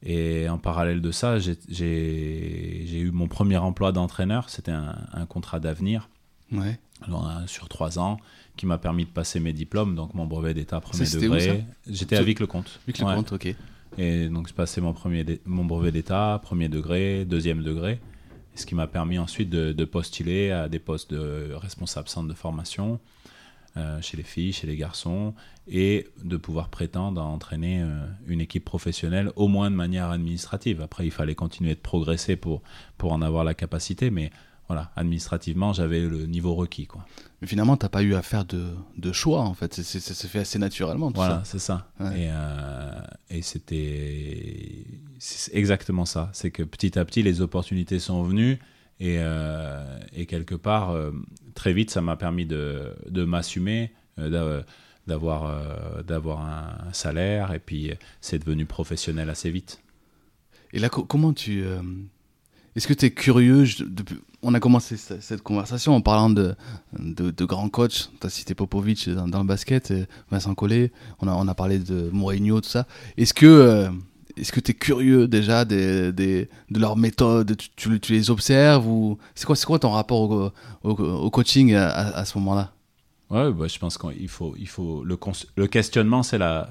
Et en parallèle de ça, j'ai- j'ai j'ai eu mon premier emploi d'entraîneur. C'était un, un contrat d'avenir Ouais. alors, un- sur trois ans qui m'a permis de passer mes diplômes, donc mon brevet d'état premier Ça, c'était où, degré. J'étais à Vic-le-Comte. Ouais. compte, ok. Et donc, j'ai passé mon, premier mon brevet d'état, premier degré, deuxième degré, ce qui m'a permis ensuite de, de postuler à des postes de responsable centre de formation euh, chez les filles, chez les garçons, et de pouvoir prétendre à entraîner euh, une équipe professionnelle, au moins de manière administrative. Après, il fallait continuer de progresser pour, pour en avoir la capacité, mais voilà, administrativement, j'avais le niveau requis. Quoi. Mais finalement, t'as pas eu à faire de, de choix, en fait. C'est- c'est- Ça s'est fait assez naturellement, tout Voilà, c'est ça. Ouais. Et, euh, et c'était c'est exactement ça. C'est que petit à petit, les opportunités sont venues et, euh, et quelque part, euh, très vite, ça m'a permis de, de m'assumer, euh, d'a- d'avoir d'avoir un salaire et puis c'est devenu professionnel assez vite. Et là, co- comment tu. Est-ce que tu es curieux On a commencé ce- cette conversation en parlant de, grands coachs. Tu as cité Popovic dans, le basket, Vincent Collet. On a, parlé de Mourinho, tout ça. Est-ce que. euh, que tu es curieux déjà de leurs méthodes tu, les observes c'est quoi, quoi ton rapport au, coaching à, ce moment-là? Ouais, bah, je pense qu'il faut, il faut le, le questionnement, c'est la,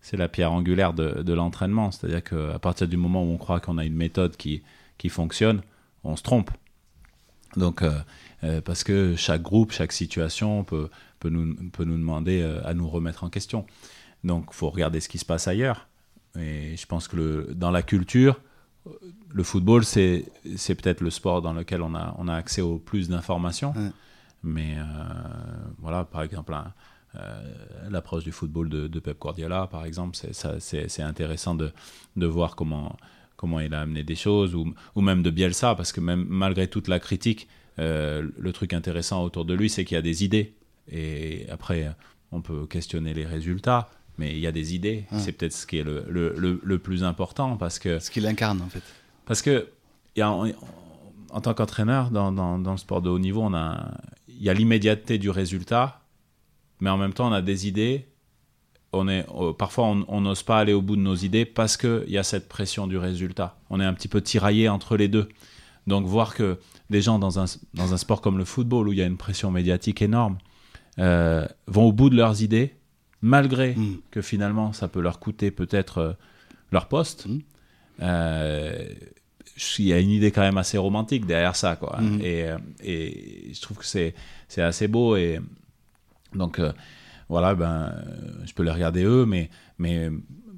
c'est la pierre angulaire de, de l'entraînement. C'est-à-dire qu'à partir du moment où on croit qu'on a une méthode qui, qui fonctionne, on se trompe. Donc, euh, euh, parce que chaque groupe, chaque situation peut, peut, nous, peut nous demander euh, à nous remettre en question. Donc, il faut regarder ce qui se passe ailleurs. Et je pense que le, dans la culture, le football, c'est, peut-être le sport dans lequel on a, on a accès au plus d'informations. Ouais. Mais euh, voilà, par exemple, euh, l'approche du football de, de Pep Guardiola, par exemple. C'est intéressant de, de voir comment, comment il a amené des choses, ou, ou même de Bielsa, parce que même malgré toute la critique, euh, le truc intéressant autour de lui, c'est qu'il y a des idées. Et après, on peut questionner les résultats, mais il y a des idées. Ouais. C'est peut-être ce qui est le, le, le- le plus important, parce que Ce qu'il incarne, en fait. parce que il y a- en, en tant qu'entraîneur dans, dans, dans le sport de haut niveau, on a, il y a l'immédiateté du résultat, mais en même temps, on a des idées. On est, euh, parfois, on n'ose pas aller au bout de nos idées parce qu'il y a cette pression du résultat. On est un petit peu tiraillé entre les deux. Donc, voir que des gens dans un, dans un sport comme le football, où il y a une pression médiatique énorme, euh, vont au bout de leurs idées, malgré Mm. que finalement, ça peut leur coûter peut-être euh, leur poste. Mm. Il y a une idée quand même assez romantique derrière ça, quoi. Mhm. Et, et je trouve que c'est c'est assez beau et donc voilà, ben euh, je peux les regarder eux, mais mais euh,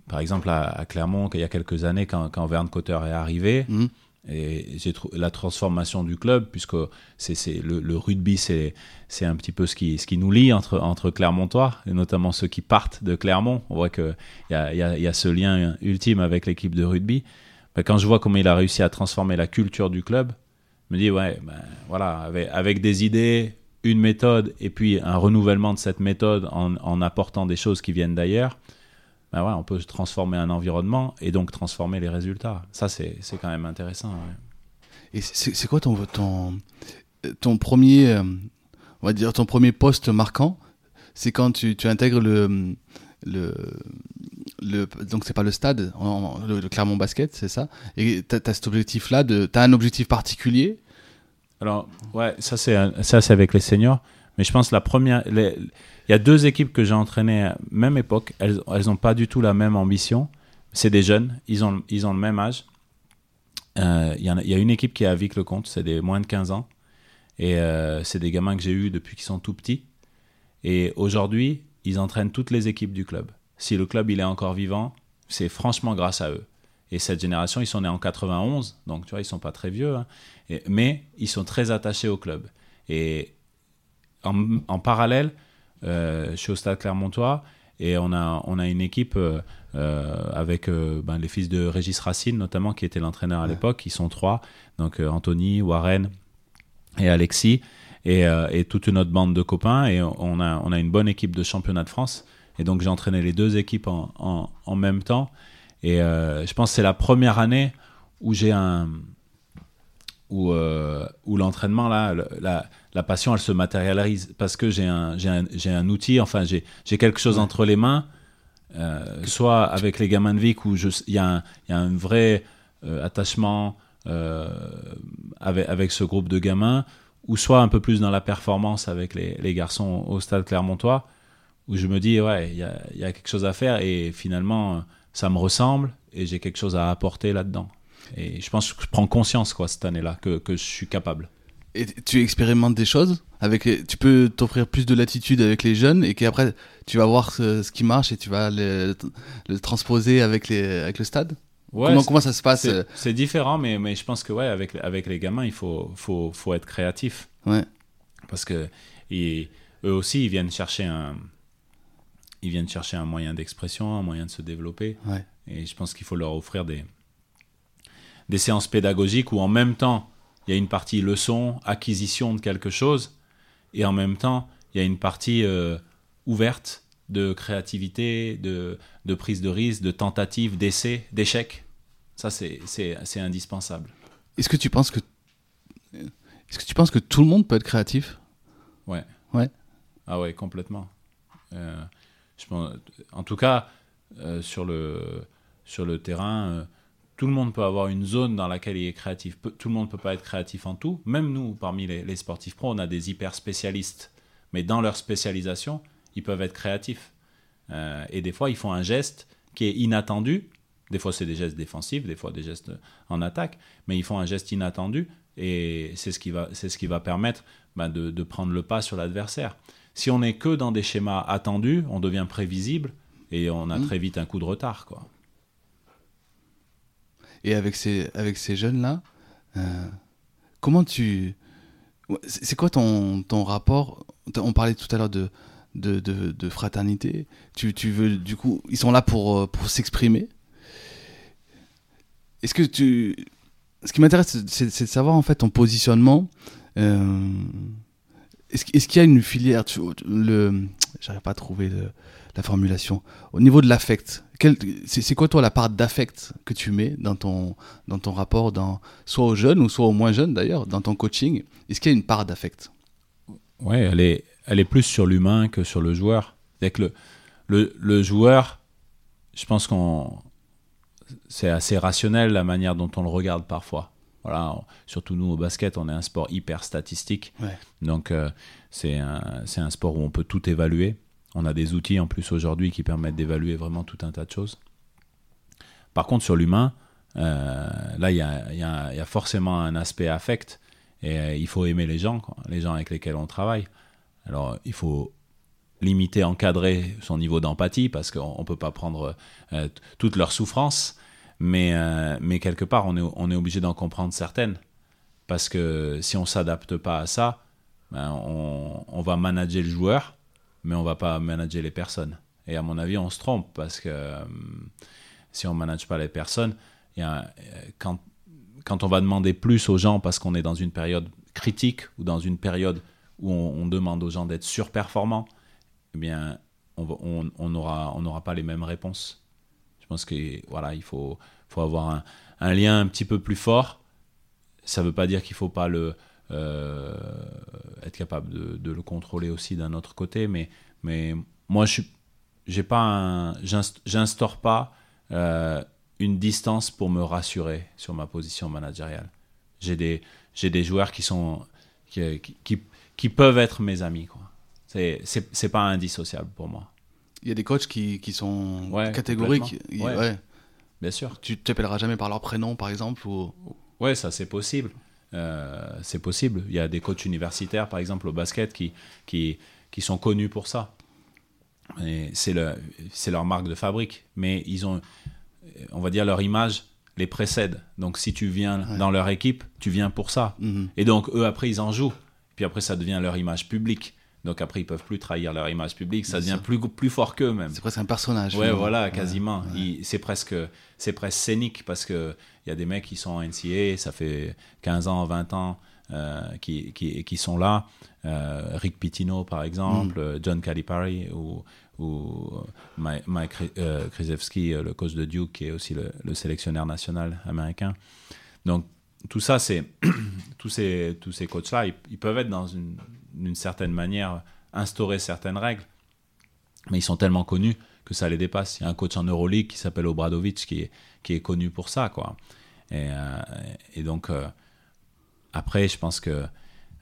par exemple à, à Clermont, il y a quelques années, quand, quand Verne Cotter est arrivé, Mhm. et j'ai la transformation du club, puisque c'est le, le rugby, c'est un petit peu ce qui ce qui nous lie entre entre Clermontois, et notamment ceux qui partent de Clermont. On voit que il y a, y, a, il y a ce lien ultime avec l'équipe de rugby. Ben, quand je vois comment il a réussi à transformer la culture du club, je me dis ouais, ben, voilà, avec, avec des idées, une méthode et puis un renouvellement de cette méthode en, apportant des choses qui viennent d'ailleurs. Ben ouais, on peut transformer un environnement et donc transformer les résultats. Ça, c'est quand même intéressant. Et c'est quoi ton, ton, ton premier, euh, on va dire, ton premier poste marquant? C'est quand tu, tu intègres le, le, le donc c'est pas le stade, le, le Clermont Basket, c'est ça? Et as cet objectif-là, de, t'as un objectif particulier Alors, ouais, ça c'est avec les seniors, mais je pense la première, il y a deux équipes que j'ai entraînées à même époque. Elles, elles pas du tout la même ambition. C'est des jeunes, ils ont ils ont le même âge. Euh, Il y, a- une équipe qui est à Vic-le-Comte, c'est des moins de 15 ans, et euh, c'est des gamins que j'ai eus depuis qu'ils sont tout petits. Et aujourd'hui, ils entraînent toutes les équipes du club. Si le club il est encore vivant, c'est franchement grâce à eux. Et cette génération, ils sont nés en 91, donc tu vois, ils sont pas très vieux. hein. Et- mais ils sont très attachés au club. Et en, en parallèle, euh, je suis au Stade Clermontois et on a, on a une équipe euh, euh, avec euh, ben, les fils de Régis Racine, notamment, qui était l'entraîneur à l'époque. Ils sont trois, donc Anthony, Warren et Alexis, et, et toute une autre bande de copains. Et on a, on a une bonne équipe de championnat de France. Et donc j'ai entraîné les deux équipes en, en, en même temps. Et je pense que c'est la première année où j'ai un où, euh, où l'entraînement là, la, la passion elle se matérialise parce que j'ai un outil, enfin j'ai quelque chose entre les mains, euh, soit avec les gamins de Vic où il y a un il y a un vrai euh, attachement avec avec ce groupe de gamins, ou soit un peu plus dans la performance avec les, les garçons au Stade Clermontois où je me dis ouais il y a, il y a quelque chose à faire et finalement ça me ressemble et j'ai quelque chose à apporter là-dedans. Et je pense que je prends conscience quoi cette année-là que, que je suis capable. Et tu expérimentes des choses avec les- tu peux t'offrir plus de latitude avec les jeunes et qu'après tu vas voir ce, ce qui marche et tu vas le, le transposer avec, les, avec le stade? Ouais, comment, comment ça se passe? c'est c'est différent, mais, mais je pense que ouais, avec, avec les gamins, il faut, faut, faut être créatif. Ouais. Parce que ils- eux aussi, ils viennent chercher un, ils viennent chercher un moyen d'expression, un moyen de se développer. Ouais. Et je pense qu'il faut leur offrir des, des séances pédagogiques où en même temps, il y a une partie leçon, acquisition de quelque chose, et en même temps, il y a une partie euh, ouverte de créativité, de, de prise de risque, de tentative, d'essai, d'échec. Ça, c'est indispensable. Est-ce que tu penses que est-ce que tu penses que tout le monde peut être créatif? Ouais. Ouais. Ah ouais, complètement. Euh, je pense, en tout cas, euh, sur, le, sur le terrain, tout le monde peut avoir une zone dans laquelle il est créatif. Tout le monde peut pas être créatif en tout. Même nous, parmi les, les sportifs pros, on a des hyper spécialistes. Mais dans leur spécialisation, ils peuvent être créatifs. Euh, et des fois, ils font un geste qui est inattendu. Des fois, c'est des gestes défensifs, des fois des gestes en attaque, mais ils font un geste inattendu et c'est ce qui va, c'est ce qui va permettre ben, de, de prendre le pas sur l'adversaire. Si on n'est que dans des schémas attendus, on devient prévisible et on a Mhm. très vite un coup de retard. Quoi. Et avec ces, avec ces jeunes-là, euh, comment tu. C'est quoi ton, ton rapport? On parlait tout à l'heure de, de, de, fraternité. Tu, tu veux, du coup, ils sont là pour, euh, pour s'exprimer. Est-ce que tu. Ce qui m'intéresse, c'est de savoir en fait ton positionnement. Euh, Est-ce qu'il y a une filière tu- le, J'arrive pas à trouver la formulation. Au niveau de l'affect, c'est quoi toi la part d'affect que tu mets dans ton, dans ton rapport, dans, soit aux jeunes ou soit aux moins jeunes d'ailleurs, dans ton coaching? Est-ce qu'il y a une part d'affect? Ouais, elle est, elle est plus sur l'humain que sur le joueur. Que le, le, le joueur, je pense qu'on c'est assez rationnel la manière dont on le regarde parfois. Voilà, surtout nous au basket, on est un sport hyper statistique. Ouais. Donc euh, c'est un, sport où on peut tout évaluer. On a des outils en plus aujourd'hui qui permettent d'évaluer vraiment tout un tas de choses. Par contre, sur l'humain, euh, là, il y a, il y a- il y a forcément un aspect affect. Et euh, il faut aimer les gens, quoi, les gens avec lesquels on travaille. Alors, il faut limiter, encadrer son niveau d'empathie parce qu'on ne peut pas prendre t- toutes leurs souffrances. Mais, euh, mais quelque part, on est, obligé d'en comprendre certaines. Parce que si on ne s'adapte pas à ça, ben, on, va manager le joueur, mais on va pas manager les personnes. Et à mon avis, on se trompe parce que euh, si on ne manage pas les personnes, euh, quand, on va demander plus aux gens parce qu'on est dans une période critique ou dans une période où on, demande aux gens d'être surperformants, eh bien, on n'aura pas les mêmes réponses. Je pense que voilà, il faut, faut avoir un, lien un petit peu plus fort. Ça ne veut pas dire qu'il ne faut pas euh, être capable de, le contrôler aussi d'un autre côté, mais, mais moi, je j'ai pas j'instaure pas euh, une distance pour me rassurer sur ma position managériale. J'ai des, joueurs qui sont, qui, peuvent être mes amis, quoi. C'est, c'est pas indissociable pour moi. Il y a des coachs qui, qui sont Ouais, catégoriques. Ouais. Ouais. Bien sûr. Tu t'appelleras jamais par leur prénom, par exemple ou... Ouais, ça c'est possible. Euh, c'est possible. Il y a des coachs universitaires, par exemple, au basket, qui, qui, qui sont connus pour ça. Et c'est, le, c'est leur marque de fabrique. Mais ils ont, on va dire, leur image les précède. Donc si tu viens Ouais. dans leur équipe, tu viens pour ça. Mhm. Et donc eux, après, ils en jouent. Puis après, ça devient leur image publique. Donc après, ils peuvent plus trahir leur image publique. Ça devient plus, plus fort qu'eux même. C'est presque un personnage. Ouais, voilà, Ouais. quasiment. C'est presque, c'est presque scénique parce que il y a des mecs qui sont en NCA, ça fait 15 ans, 20 ans, euh, qui, qui, qui sont là. Euh, Rick Pitino, par exemple, euh, John Calipari ou, ou Mike, Mike euh, Krzyzewski, euh, le coach de Duke, qui est aussi le, le sélectionneur national américain. Donc, tout ça, c'est tous ces, tous ces coachs-là, ils, ils peuvent être dans une, d'une certaine manière, instaurer certaines règles, mais ils sont tellement connus que ça les dépasse. Il y a un coach en Euroleague qui s'appelle Obradovic qui est, qui est connu pour ça. Quoi. Et, euh, donc, euh, après, je pense que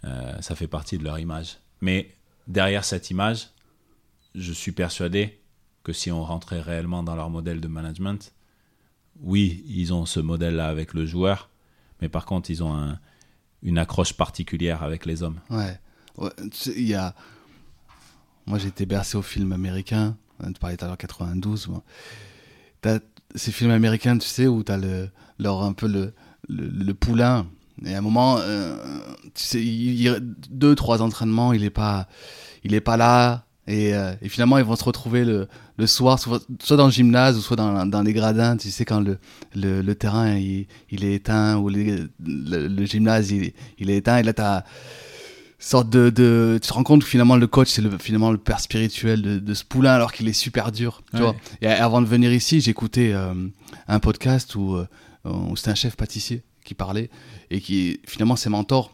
euh, ça fait partie de leur image. Mais derrière cette image, je suis persuadé que si on rentrait réellement dans leur modèle de management, oui, ils ont ce modèle-là avec le joueur, mais par contre, ils ont un- une accroche particulière avec les hommes. Ouais. Il y a... Moi, j'ai été bercé au film américain. Tu parlais tout à l'heure 92. Moi. T'as ces films américains, tu sais, où t'as le, leur, un peu le, le, poulain. Et à un moment, euh, tu sais, deux, trois entraînements, il est pas, pas là. Et, euh, et finalement, ils vont se retrouver le, le soir, soit, dans le gymnase ou soit dans, dans les gradins. Tu sais, quand le, le, terrain il, il est éteint ou le gymnase il, il est éteint. Et là, t'as sorte de, de tu te rends compte que finalement le coach c'est le, finalement le père spirituel de, de ce poulain alors qu'il est super dur tu Ouais. vois et avant de venir ici j'écoutais euh, un podcast où, euh, où c'était un chef pâtissier qui parlait et qui finalement ses mentors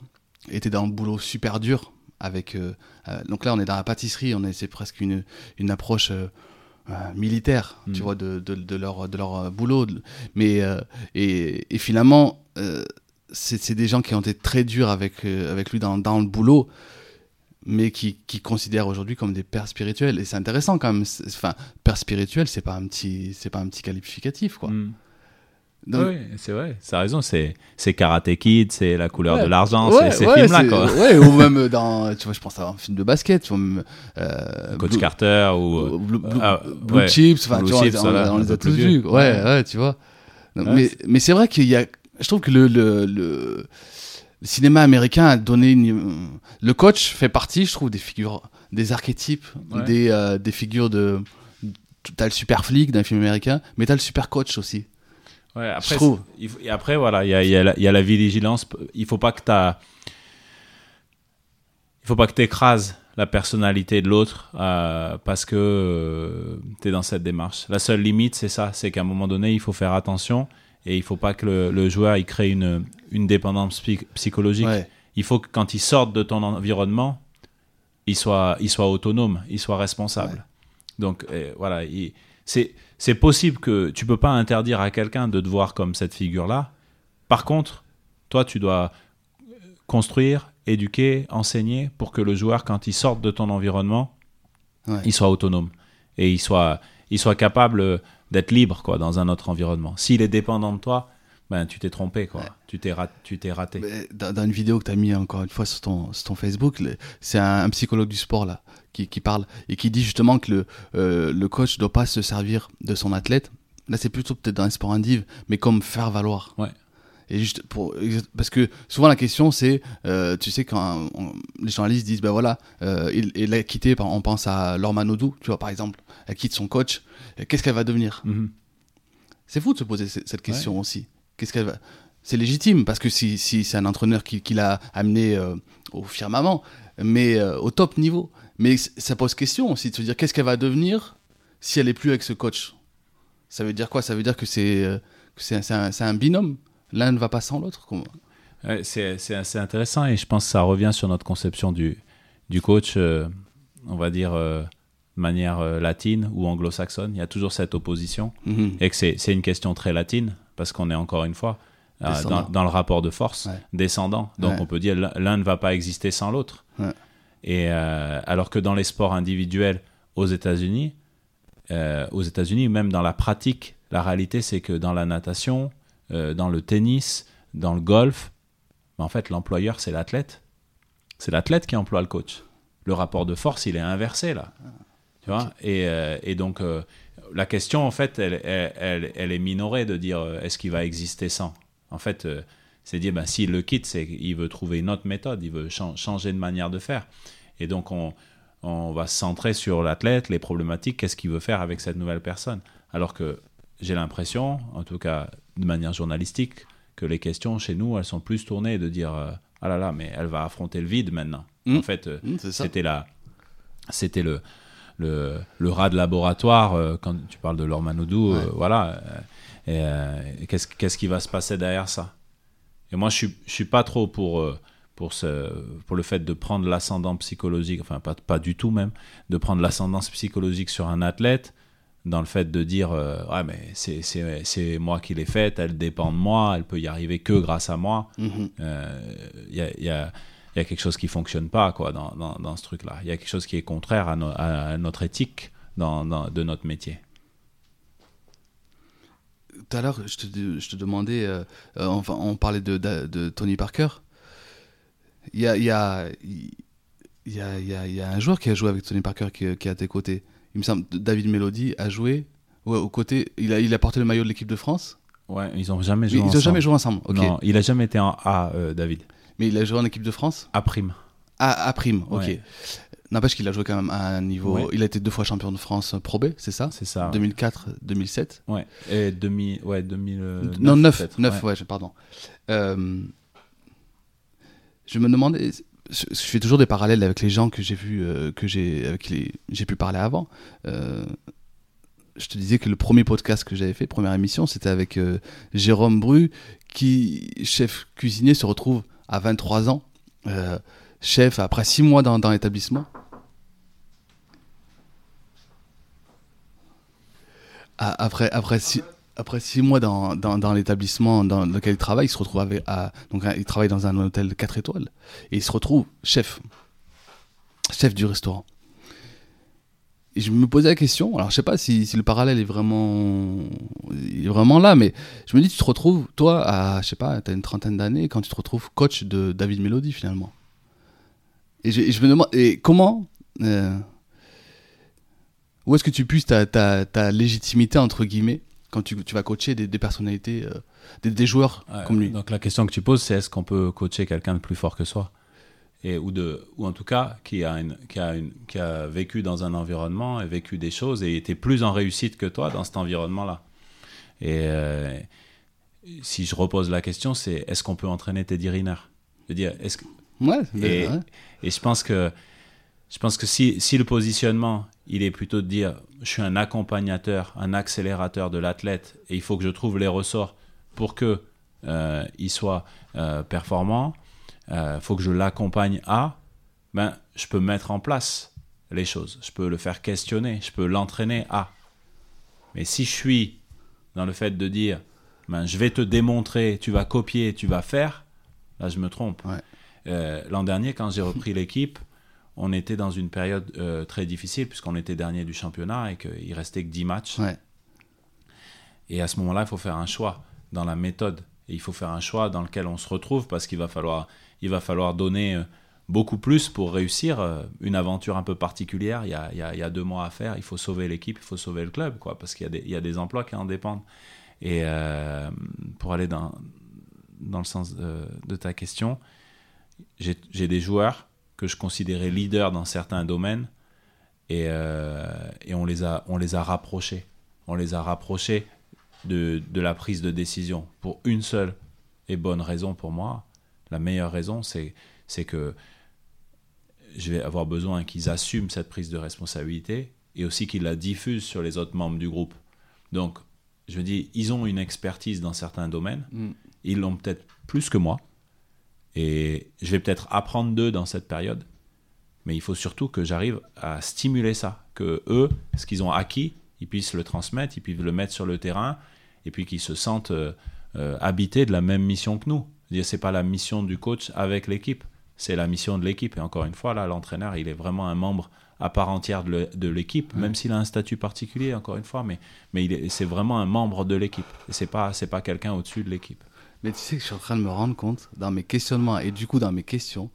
étaient dans le boulot super dur avec euh, euh, donc là on est dans la pâtisserie on est c'est presque une une approche militaire tu Mhm. vois de, de, de leur de leur boulot mais et, et finalement c'est des gens qui ont été très durs avec, euh, avec lui dans, dans le boulot, mais qui, qui considèrent aujourd'hui comme des pères spirituels. Et c'est intéressant quand même. Enfin, père spirituel, c'est pas un petit, c'est pas un petit qualificatif, quoi. Mm. Donc- oui, c'est vrai, ça a raison. C'est, Karate Kid, c'est la couleur Ouais. de l'argent, Ouais, c'est ces ouais, films-là. Quoi. Ou même dans, tu vois, je pense à un film de basket, même, euh, Coach Blue- Carter ou. ou Blue, Blue- ah, Blue ouais. Chips, enfin, Blue tu vois, Chips, on, les a tous vus. Ouais, Ouais. tu vois. Donc, mais, mais c'est vrai qu'il y a, je trouve que le, le, le le cinéma américain a donné une- le coach fait partie, je trouve, des figures, des archétypes, Ouais. des, euh, des figures de. T'as le super flic d'un film américain, mais t'as le super coach aussi. Ouais, Je après, trouve. il faut- et après, voilà, il y a, y a y a la vigilance. Il faut pas que t'as- il faut pas que tu écrases la personnalité de l'autre euh, parce que tu es dans cette démarche. La seule limite, c'est ça, c'est qu'à un moment donné, il faut faire attention et il faut pas que le, le joueur il crée une, une dépendance psy- psychologique. Ouais. Il faut que quand il sorte de ton environnement, il soit, il soit autonome, il soit responsable. Ouais. Donc euh, voilà, il- c'est c'est possible que tu peux pas interdire à quelqu'un de te voir comme cette figure-là. Par contre, toi, tu dois construire, éduquer, enseigner pour que le joueur, quand il sorte de ton environnement, Ouais. il soit autonome et il soit, il soit capable euh, d'être libre quoi, dans un autre environnement. S'il est dépendant de toi, ben, tu t'es trompé, quoi. Ouais. Tu t'es tu t'es raté. Mais Dans, dans une vidéo que tu as mis encore une fois sur ton, sur ton Facebook, c'est un, un psychologue du sport là qui, qui parle et qui dit justement que le, euh, le coach ne doit pas se servir de son athlète. Là, c'est plutôt peut-être dans les sports indiv, mais comme faire valoir. Ouais. Et juste pour, parce que souvent la question c'est, euh, tu sais, quand on- les journalistes disent, ben voilà, euh, il, il a quitté, on pense à Laure Manodou, tu vois, par exemple, elle quitte son coach, qu'est-ce qu'elle va devenir? Mhm. c'est fou de se poser ce- cette question aussi. Qu'est-ce qu'elle va C'est légitime parce que si, si c'est un entraîneur qui, qui l'a amené euh, au firmament, mais euh, au top niveau. Mais ça pose question aussi de se dire qu'est-ce qu'elle va devenir si elle est plus avec ce coach? Ça veut dire quoi? Ça veut dire que c'est euh, c'est un, un binôme. L'un ne va pas sans l'autre. Ouais, c'est assez intéressant et je pense que ça revient sur notre conception du, du coach, euh, on va dire, euh, de manière euh, latine ou anglo-saxonne. Il y a toujours cette opposition Mhm. et que c'est une question très latine parce qu'on est encore une fois dans, dans le rapport de force Ouais. descendant. Donc Ouais. on peut dire l'un- ne va pas exister sans l'autre. Et alors que dans les sports individuels aux États-Unis, aux États-Unis, même dans la pratique, la réalité c'est que dans la natation, euh, dans le tennis, dans le golf, en fait l'employeur c'est l'athlète. C'est l'athlète qui emploie le coach. Le rapport de force il est inversé là. Tu vois? Et, euh, donc euh, la question en fait elle, est minorée de dire est-ce qu'il va exister sans? En fait c'est dire ben, s'il le quitte c'est qu'il veut trouver une autre méthode, il veut chan- changer de manière de faire. Et donc on, on va se centrer sur l'athlète, les problématiques, qu'est-ce qu'il veut faire avec cette nouvelle personne? Alors que j'ai l'impression, en tout cas de manière journalistique, que les questions chez nous, elles sont plus tournées de dire euh, ah là là, mais elle va affronter le vide maintenant. Mm. En fait, euh, ça. c'était la, c'était le, le, le rat de laboratoire euh, quand tu parles de Laure Manodou, euh, Ouais. voilà. et qu'est-ce, qu'est-ce qui va se passer derrière ça? Et moi, je suis, je suis pas trop pour. pour, ce, pour le fait de prendre l'ascendant psychologique, enfin pas, pas du tout même, de prendre l'ascendance psychologique sur un athlète, dans le fait de dire euh, ouais mais c'est, c'est, c'est moi qui l'ai faite, elle dépend de moi, elle peut y arriver que grâce à moi. Il y, a, y a- y a quelque chose qui fonctionne pas quoi dans, dans, dans ce truc-là. Il y a quelque chose qui est contraire à, no- à notre éthique dans, de notre métier. Tout à l'heure, je te, je te demandais, euh, euh, enfin, on parlait de, de, de Tony Parker. Il y a, il y, a, il y, a, il y, a, il y a un joueur qui a joué avec Tony Parker qui, qui est à tes côtés. Il me semble David Melody a joué ouais, aux côtés. Il a, il a porté le maillot de l'équipe de France. Ouais, ils ont jamais Mais joué ils n'ont ensemble. jamais joué ensemble. Non, il a jamais été en A, euh, David. Mais il a joué en équipe de France? A prime. À, à prime. Ok. Ouais. N'empêche qu'il a joué quand même à un niveau. Ouais. Il a été deux fois champion de France Pro B, c'est ça? C'est ça. 2004, 2007. Ouais. Et 2000, ouais, 2000. euh, non, 9, peut-être, 9 ouais. pardon. Euh, je me demandais, je, fais toujours des parallèles avec les gens que j'ai vus, euh, que j'ai, avec les- j'ai pu parler avant. Euh, je te disais que le premier podcast que j'avais fait, première émission, c'était avec euh, Jérôme Bru, qui, chef cuisinier, se retrouve à 23 ans, chef après 6 mois dans, dans l'établissement. À- Après, après, six, après six mois dans, dans, l'établissement dans lequel il travaille, il se retrouve avec, donc il travaille dans un hôtel 4 étoiles et il se retrouve chef, chef du restaurant. Et je me posais la question, alors je sais pas si, le parallèle est vraiment, est vraiment là, mais je me dis, tu te retrouves, toi, à, je sais pas, tu as une trentaine d'années, quand tu te retrouves coach de David Melody finalement. Et je, me demande, et comment, euh, où est-ce que tu puisses ta, ta légitimité, entre guillemets, quand tu, tu vas coacher des, des personnalités, euh, des, des joueurs Ouais, comme lui. Donc la question que tu poses, c'est est-ce qu'on peut coacher quelqu'un de plus fort que soi et, ou, de, ou en tout cas qui a, une, qui, a une, qui a vécu dans un environnement et vécu des choses et était plus en réussite que toi dans cet environnement-là. Et euh, si je repose la question, c'est est-ce qu'on peut entraîner Teddy Riner? Je veux dire, est-ce que, Ouais, et, ouais. et je pense que, je pense que si, si le positionnement, il est plutôt de dire je suis un accompagnateur, un accélérateur de l'athlète et il faut que je trouve les ressorts pour que euh, il soit euh, performant, il faut que je l'accompagne à, ben, je peux mettre en place les choses, je peux le faire questionner, je peux l'entraîner à. Mais si je suis dans le fait de dire ben, je vais te démontrer, tu vas copier, tu vas faire, là je me trompe. Ouais. Euh, L'an dernier, quand j'ai repris l'équipe, on était dans une période euh, très difficile puisqu'on était dernier du championnat et qu'il restait que 10 matchs. Ouais. Et à ce moment-là, il faut faire un choix dans la méthode. Et il faut faire un choix dans lequel on se retrouve parce qu'il va falloir, il va falloir donner euh, beaucoup plus pour réussir euh, une aventure un peu particulière. Il y, a, il, y a, il y a deux mois à faire. Il faut sauver l'équipe, il faut sauver le club, quoi, parce qu'il y, a des- il y a des emplois qui en dépendent. Et euh, pour aller dans, dans le sens de, de ta question, j'ai des joueurs que je considérais leaders dans certains domaines et, euh, et on, les a, on les a rapprochés. On les a rapprochés de, de la prise de décision pour une seule et bonne raison pour moi. La meilleure raison, c'est c'est que je vais avoir besoin qu'ils assument cette prise de responsabilité et aussi qu'ils la diffusent sur les autres membres du groupe. Donc, je me dis, ils ont une expertise dans certains domaines, Mm. ils l'ont peut-être plus que moi, et je vais peut-être apprendre d'eux dans cette période, mais il faut surtout que j'arrive à stimuler ça, que eux, ce qu'ils ont acquis, ils puissent le transmettre, ils puissent le mettre sur le terrain, et puis qu'ils se sentent euh, euh, habités de la même mission que nous. C'est pas la mission du coach avec l'équipe, c'est la mission de l'équipe. Et encore une fois, là, l'entraîneur, il est vraiment un membre à part entière de l'équipe, même s'il a un statut particulier, encore une fois, mais, c'est vraiment un membre de l'équipe. C'est pas, c'est pas quelqu'un au-dessus de l'équipe. Mais tu sais que je suis en train de me rendre compte, dans mes questionnements et du coup dans mes questions,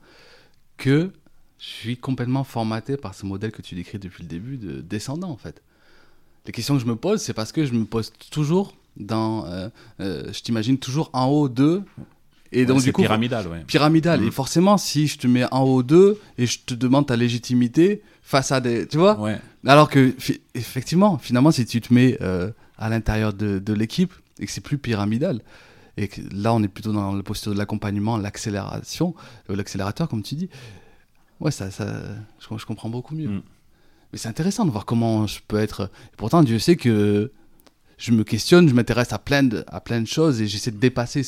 que je suis complètement formaté par ce modèle que tu décris depuis le début de descendant en fait. Les questions que je me pose, c'est parce que je me pose toujours dans. euh, euh, je t'imagine toujours en haut d'eux. Et donc du coup. pyramidal, ouais. pyramidal. Mhm. Et forcément, si je te mets en haut d'eux et je te demande ta légitimité face à des. Tu vois? Ouais. Alors que, effectivement, finalement, si tu te mets euh, à l'intérieur de, de l'équipe et que c'est plus pyramidal, et que là, on est plutôt dans le posture de l'accompagnement, l'accélération, euh, l'accélérateur, comme tu dis, ouais, ça, ça, je, je comprends beaucoup mieux. Mm. Mais c'est intéressant de voir comment je peux être. et pourtant, Dieu sait que je me questionne, je m'intéresse à plein de, à plein de choses et j'essaie de dépasser.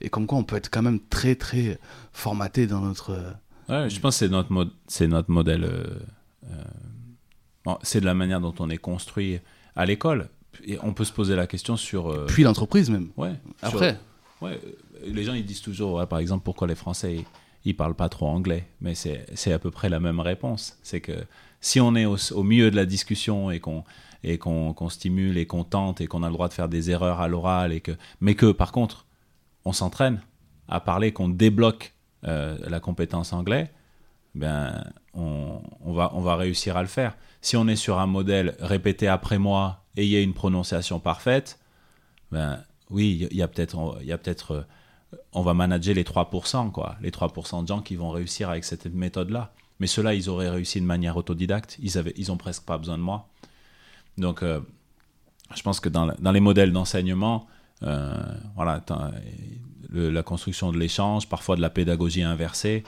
et comme quoi, on peut être quand même très, très formaté dans notre. Ouais, je pense que c'est notre, mode, c'est notre modèle. euh, euh, bon, c'est de la manière dont on est construit à l'école. Et on peut se poser la question sur. euh, Puis l'entreprise même. ouais, sur- Après. ouais, les gens ils disent toujours, ouais, par exemple, pourquoi les Français ils, ils parlent pas trop anglais? Mais c'est, c'est à peu près la même réponse. C'est que si on est au, au milieu de la discussion et qu'on et qu'on, qu'on stimule et qu'on tente et qu'on a le droit de faire des erreurs à l'oral et que, mais que par contre on s'entraîne à parler, qu'on débloque euh, la compétence anglais, ben, on, va, on va réussir à le faire. Si on est sur un modèle répété après moi et il y a une prononciation parfaite, ben, oui, il y a peut-être, il y a peut-être, euh, on va manager les 3%, quoi, les 3% de gens qui vont réussir avec cette méthode-là. Mais ceux-là, ils auraient réussi de manière autodidacte. Ils avaient, ils ont presque pas besoin de moi. Donc, euh, je pense que dans, dans les modèles d'enseignement, euh, voilà, la construction de l'échange, parfois de la pédagogie inversée,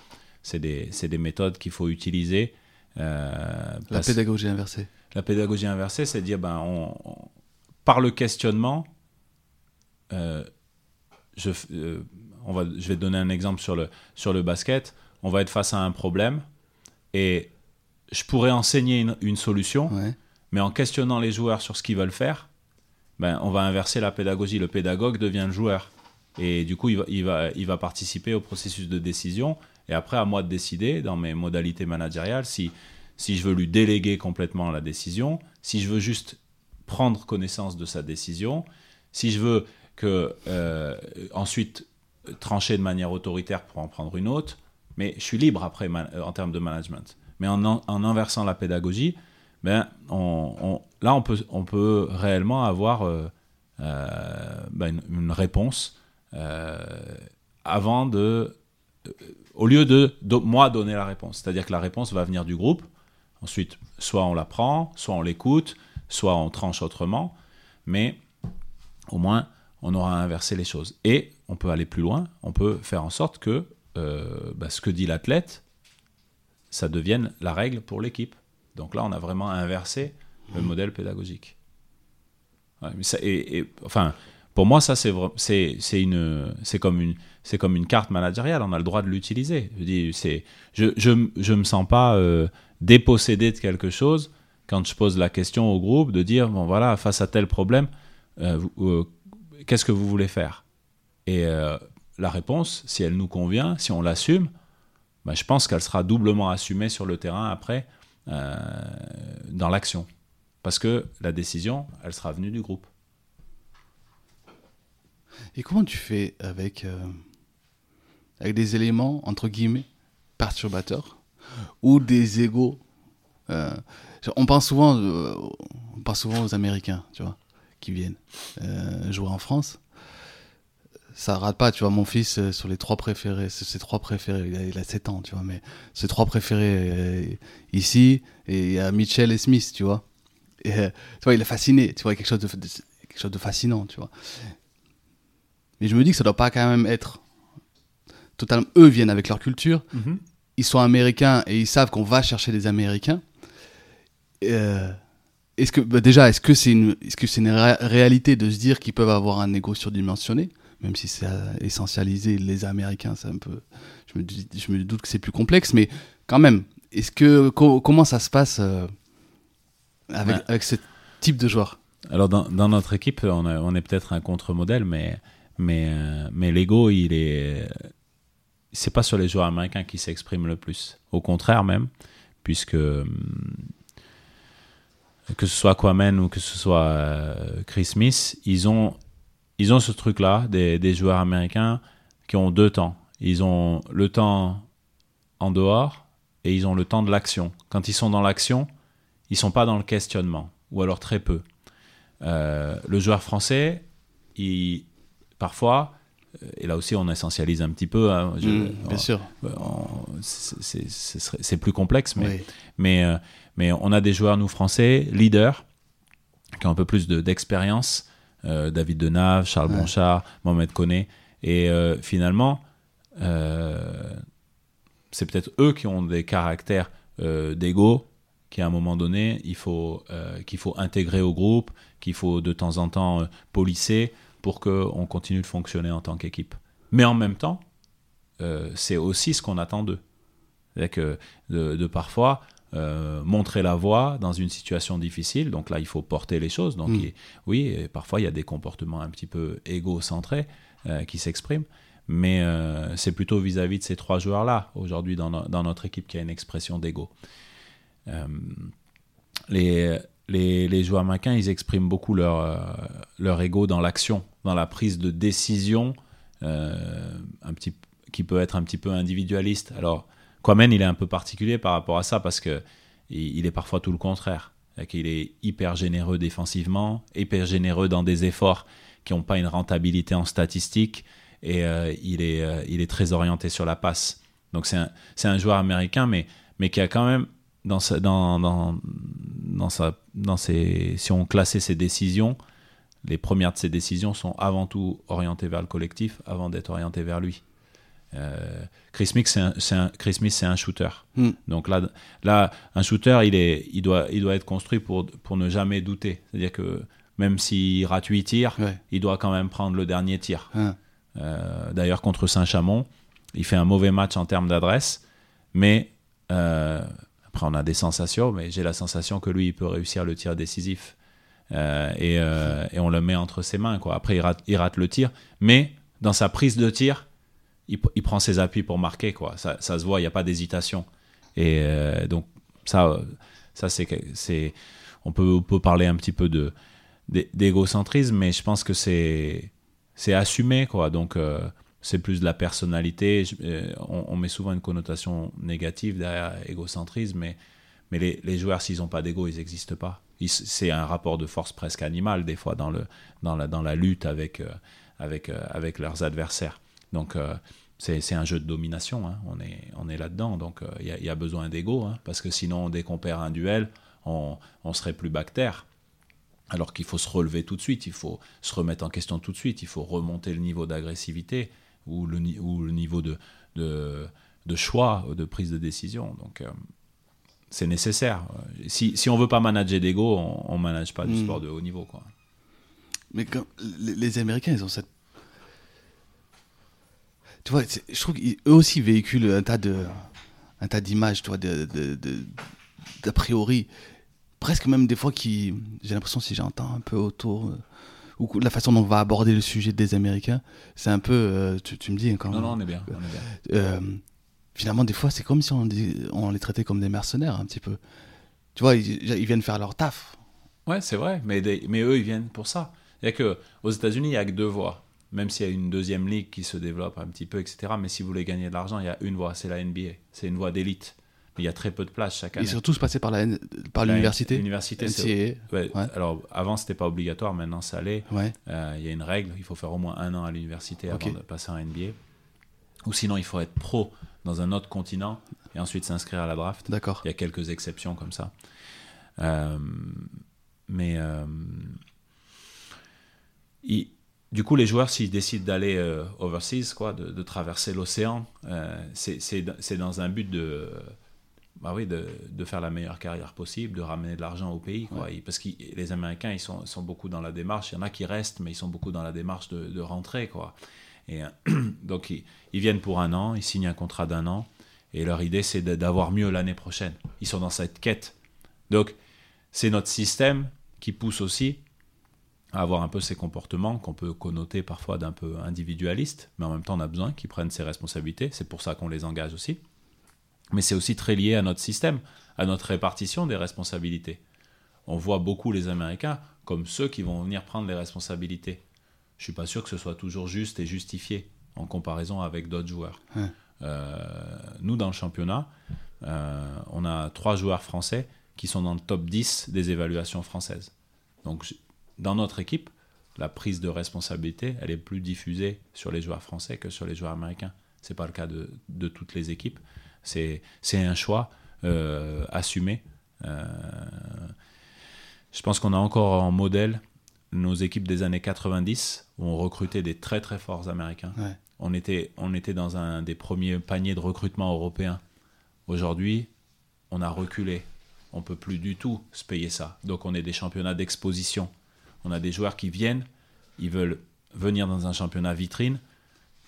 c'est des, des méthodes qu'il faut utiliser. euh, La parce- pédagogie inversée. la pédagogie inversée, c'est dire, ben, on, on- par le questionnement, euh, je, euh, on va, je vais te donner un exemple sur le, sur le basket. On va être face à un problème et je pourrais enseigner une, une solution, Ouais. mais en questionnant les joueurs sur ce qu'ils veulent faire, ben, on va inverser la pédagogie. Le pédagogue devient le joueur. Et du coup, il va, il, va, il va participer au processus de décision. Et après, à moi de décider, dans mes modalités managériales, si, si je veux lui déléguer complètement la décision, si je veux juste prendre connaissance de sa décision, si je veux que euh, ensuite trancher de manière autoritaire pour en prendre une autre, mais je suis libre après en termes de management. Mais en, inversant la pédagogie, ben, là, on peut, on peut réellement avoir euh, euh, bah, une, réponse avant de. Au lieu de, moi donner la réponse. C'est-à-dire que la réponse va venir du groupe. Ensuite, soit on la prend, soit on l'écoute, soit on tranche autrement. Mais au moins, on aura inversé les choses. Et on peut aller plus loin. On peut faire en sorte que euh, bah, ce que dit l'athlète, ça devienne la règle pour l'équipe. Donc là, on a vraiment inversé le modèle pédagogique. Et, enfin, pour moi, ça, c'est comme une, c'est comme une carte managériale. On a le droit de l'utiliser. Je je, je, je me sens pas euh, dépossédé de quelque chose quand je pose la question au groupe de dire, bon voilà, face à tel problème, euh, euh, qu'est-ce que vous voulez faire? Et la réponse, si elle nous convient, si on l'assume, bah, je pense qu'elle sera doublement assumée sur le terrain après, dans l'action. Parce que la décision, elle sera venue du groupe. Et comment tu fais avec, avec des éléments, entre guillemets, perturbateurs ou des égaux euh, on, pense souvent, euh, on pense souvent aux Américains, tu vois, qui viennent euh, jouer en France. Ça rate pas, tu vois, mon fils, sur les trois préférés, ses trois préférés, il a, il a 7 ans, tu vois, mais ses trois préférés ici, et il y a Mitchell et Smith, tu vois. Et, tu vois, il est fasciné, tu vois, quelque chose de, de- quelque chose de fascinant, tu vois. Mais je me dis que ça doit pas quand même être totalement. Eux viennent avec leur culture, ils sont américains et ils savent qu'on va chercher des Américains. Euh, est-ce que bah, déjà, est-ce que c'est une, est-ce que c'est une ré- réalité de se dire qu'ils peuvent avoir un ego surdimensionné, même si c'est euh, essentialisé les Américains, c'est un peu. Je me, dis- je me doute que c'est plus complexe, mais quand même, est-ce que co- comment ça se passe euh, avec, Ouais. avec ce type de joueur? Alors dans, dans notre équipe, on, est- on est peut-être un contre-modèle, mais mais mais l'ego, il est c'est pas sur les joueurs américains qui s'exprime le plus. Au contraire même, puisque hum, que ce soit Kwame ou que ce soit euh, Chris Smith, ils ont ils ont ce truc-là des, des joueurs américains qui ont deux temps. Ils ont le temps en dehors et ils ont le temps de l'action. Quand ils sont dans l'action, ils sont pas dans le questionnement ou alors très peu. Euh, le joueur français, il, parfois, euh, et là aussi on essentialise un petit peu, hein, je- Mm, Bien on- sûr. on- c'est- plus complexe, mais, Oui. mais, euh, mais on a des joueurs, nous français, leaders, qui ont un peu plus de- d'expérience. euh, David Denave, Charles Ouais. Bonchard, Mohamed Koné. Et euh, finalement, euh, c'est peut-être eux qui ont des caractères euh, d'ego qu'à un moment donné, il faut, euh, qu'il faut intégrer au groupe, qu'il faut de temps en temps euh, polisser pour qu'on continue de fonctionner en tant qu'équipe. Mais en même temps, euh, c'est aussi ce qu'on attend d'eux. C'est-à-dire que de, de parfois euh, montrer la voie dans une situation difficile, donc là il faut porter les choses. Donc Mm. il- oui, et parfois il y a des comportements un petit peu égocentrés euh, qui s'expriment, mais c'est plutôt vis-à-vis de ces trois joueurs-là aujourd'hui dans, no- dans notre équipe qu'il y a une expression d'ego. Les, les, joueurs américains, ils expriment beaucoup leur, euh, leur ego dans l'action, dans la prise de décision, euh, un petit, qui peut être un petit peu individualiste. Alors, Kwame, il est un peu particulier par rapport à ça parce que il, il est parfois tout le contraire. Qu'il est hyper généreux défensivement, hyper généreux dans des efforts qui n'ont pas une rentabilité en statistique, et euh, il, est, il est très orienté sur la passe. Donc c'est un, un joueur américain, mais, mais qui a quand même, dans dans, dans, dans sa, dans ses, si on classait ses décisions, les premières de ses décisions sont avant tout orientées vers le collectif, avant d'être orientées vers lui. Euh, Chris Smith, c'est un, un- Chris Smith, c'est un shooter. Mm. Donc là, là, un shooter, il, est, il, doit, il doit être construit pour, pour ne jamais douter. C'est-à-dire que même s'il rate 8 tirs, Ouais. il doit quand même prendre le dernier tir. Hein. Euh, D'ailleurs, contre Saint-Chamond, il fait un mauvais match en termes d'adresse, mais euh, on a des sensations, mais j'ai la sensation que lui, il peut réussir le tir décisif. Euh, et, euh, et on le met entre ses mains. Quoi. Après, il rate, il rate le tir, mais dans sa prise de tir, il, il prend ses appuis pour marquer. Quoi. Ça, ça se voit, il n'y a pas d'hésitation. Et euh, donc, ça, ça c'est, on, peut, on peut parler un petit peu de, d'é- d'égocentrisme, mais je pense que c'est, c'est assumé. Quoi. Donc, c'est plus de la personnalité. Euh, on, met souvent une connotation négative derrière égocentrisme, mais, Mais les, les joueurs, s'ils n'ont pas d'ego, ils n'existent pas. C'est un rapport de force presque animal, des fois, dans, le, dans, la, dans la lutte avec, euh, avec, euh, avec leurs adversaires. Donc, euh, c'est un jeu de domination. hein. On est, on est là-dedans. Donc, il y, a, il y a besoin d'ego. hein, parce que sinon, dès qu'on perd un duel, on, on serait plus bactère. Alors qu'il faut se relever tout de suite, il faut se remettre en question tout de suite, il faut remonter le niveau d'agressivité ou le, ou le niveau de, de, de choix, de prise de décision. Donc, euh, c'est nécessaire. Si, si on veut pas manager d'ego, on, ne manage pas du Mm. sport de haut niveau. Quoi. Mais quand, les, les Américains, ils ont cette. Tu vois, je trouve qu'eux aussi véhiculent un tas de, un tas d'images, tu vois, de, de, de- d'a priori, presque même des fois qui, j'ai l'impression si j'entends un peu autour, euh, ou la façon dont on va aborder le sujet des Américains, c'est un peu, euh, tu, tu me dis hein, quand Non, non, on est bien. On est bien. euh, finalement, des fois, c'est comme si on, dit- on les traitait comme des mercenaires, un petit peu. Tu vois, ils, ils viennent faire leur taf. Ouais, c'est vrai, mais, des- mais eux, ils viennent pour ça. Il que, aux États-Unis, il n'y a que deux voies. Même s'il y a une deuxième ligue qui se développe un petit peu, etc. Mais si vous voulez gagner de l'argent, il y a une voie, c'est la NBA. C'est une voie d'élite. Il y a très peu de places chaque année. Ils sont tous passés par la- par La- l'université. L'université, c'est. Ouais, Ouais. Alors, avant, c'était pas obligatoire, maintenant, ça l'est. Ouais. Euh, Il y a une règle, il faut faire au moins un an à l'université avant de passer en NBA. Ou sinon, il faut être pro dans un autre continent et ensuite s'inscrire à la draft. D'accord. Il y a quelques exceptions comme ça. Euh, mais euh, il- du coup, les joueurs, s'ils décident d'aller euh, overseas, quoi, de, de traverser l'océan, euh, c'est c'est dans- c'est dans un but de, bah oui, de, de faire la meilleure carrière possible, de ramener de l'argent au pays. Quoi. Parce que les Américains, ils sont, sont beaucoup dans la démarche. Il y en a qui restent, mais ils sont beaucoup dans la démarche de, de rentrer. Quoi. Et, euh, donc, ils, ils viennent pour un an, ils signent un contrat d'un an. Et leur idée, c'est d'avoir mieux l'année prochaine. Ils sont dans cette quête. Donc, c'est notre système qui pousse aussi à avoir un peu ces comportements qu'on peut connoter parfois d'un peu individualiste, mais en même temps, on a besoin qu'ils prennent ses responsabilités. C'est pour ça qu'on les engage aussi. Mais c'est aussi très lié à notre système, à notre répartition des responsabilités. On voit beaucoup les Américains comme ceux qui vont venir prendre les responsabilités. Je suis pas sûr que ce soit toujours juste et justifié en comparaison avec d'autres joueurs. Ouais. Euh, nous, dans le championnat, euh, on a trois joueurs français qui sont dans le top 10 des évaluations françaises. Donc, dans notre équipe, la prise de responsabilité, elle est plus diffusée sur les joueurs français que sur les joueurs américains. C'est pas le cas de, de toutes les équipes. C'est un choix euh, assumé. Euh, je pense qu'on a encore en modèle nos équipes des années 90 où on recrutait des très très forts américains. Ouais. On, était, on était dans un des premiers paniers de recrutement européens. Aujourd'hui, on a reculé. On peut plus du tout se payer ça. Donc on est des championnats d'exposition. On a des joueurs qui viennent, ils veulent venir dans un championnat vitrine.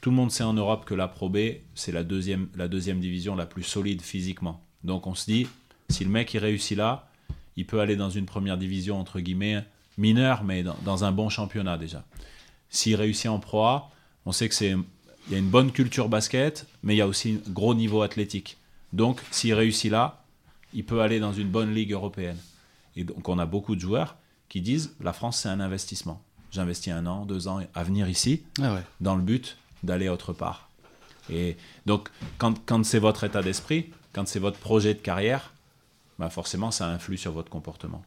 Tout le monde sait en Europe que la Pro B, c'est la deuxième, la deuxième division la plus solide physiquement. Donc on se dit, si le mec il réussit là, il peut aller dans une première division, entre guillemets, mineure, mais dans, dans un bon championnat déjà. S'il réussit en Pro A, on sait que c'est il y a une bonne culture basket, mais il y a aussi un gros niveau athlétique. Donc, s'il réussit là, il peut aller dans une bonne ligue européenne. Et donc, on a beaucoup de joueurs qui disent la France, c'est un investissement. J'investis un an, deux ans à venir ici, Ah ouais. dans le but d'aller autre part. Et donc, quand, quand c'est votre état d'esprit, quand c'est votre projet de carrière, bah forcément, ça influe sur votre comportement.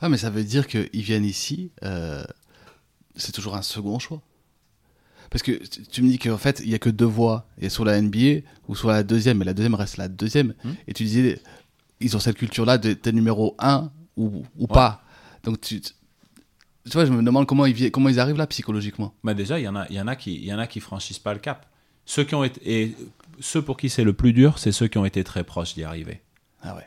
Ah, mais ça veut dire qu'ils viennent ici, euh, c'est toujours un second choix. Parce que tu me dis qu'en fait, il n'y a que deux voies. Il y a soit la NBA ou soit la deuxième, mais la deuxième reste la deuxième. Hmm. Et tu disais, ils ont cette culture-là de t'es numéro un ou, ou pas. Donc tu, tu vois, je me demande comment ils, vi- comment ils arrivent là psychologiquement. Bah déjà, il y en a, y en a qui, y en a qui franchissent pas le cap. Ceux qui ont été, et ceux pour qui c'est le plus dur, c'est ceux qui ont été très proches d'y arriver. Ah ouais.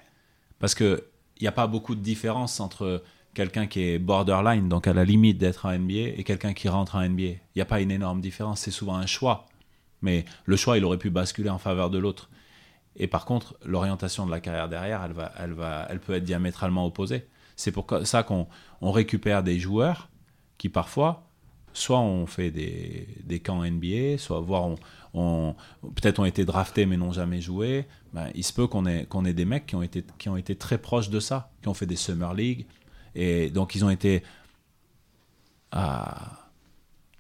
Parce que il n'y a pas beaucoup de différence entre quelqu'un qui est borderline, donc à la limite d'être en NBA, et quelqu'un qui rentre en NBA. Il n'y a pas une énorme différence, c'est souvent un choix. Mais le choix, il aurait pu basculer en faveur de l'autre. Et par contre, l'orientation de la carrière derrière, elle, va, elle, va, elle peut être diamétralement opposée. C'est pour ça qu'on on récupère des joueurs qui parfois, soit ont fait des, des camps NBA, soit voire on, on- peut-être ont été draftés mais n'ont jamais joué. Ben, il se peut qu'on ait, qu'on ait des mecs qui ont, été, qui ont été très proches de ça, qui ont fait des Summer League. Et donc ils ont été à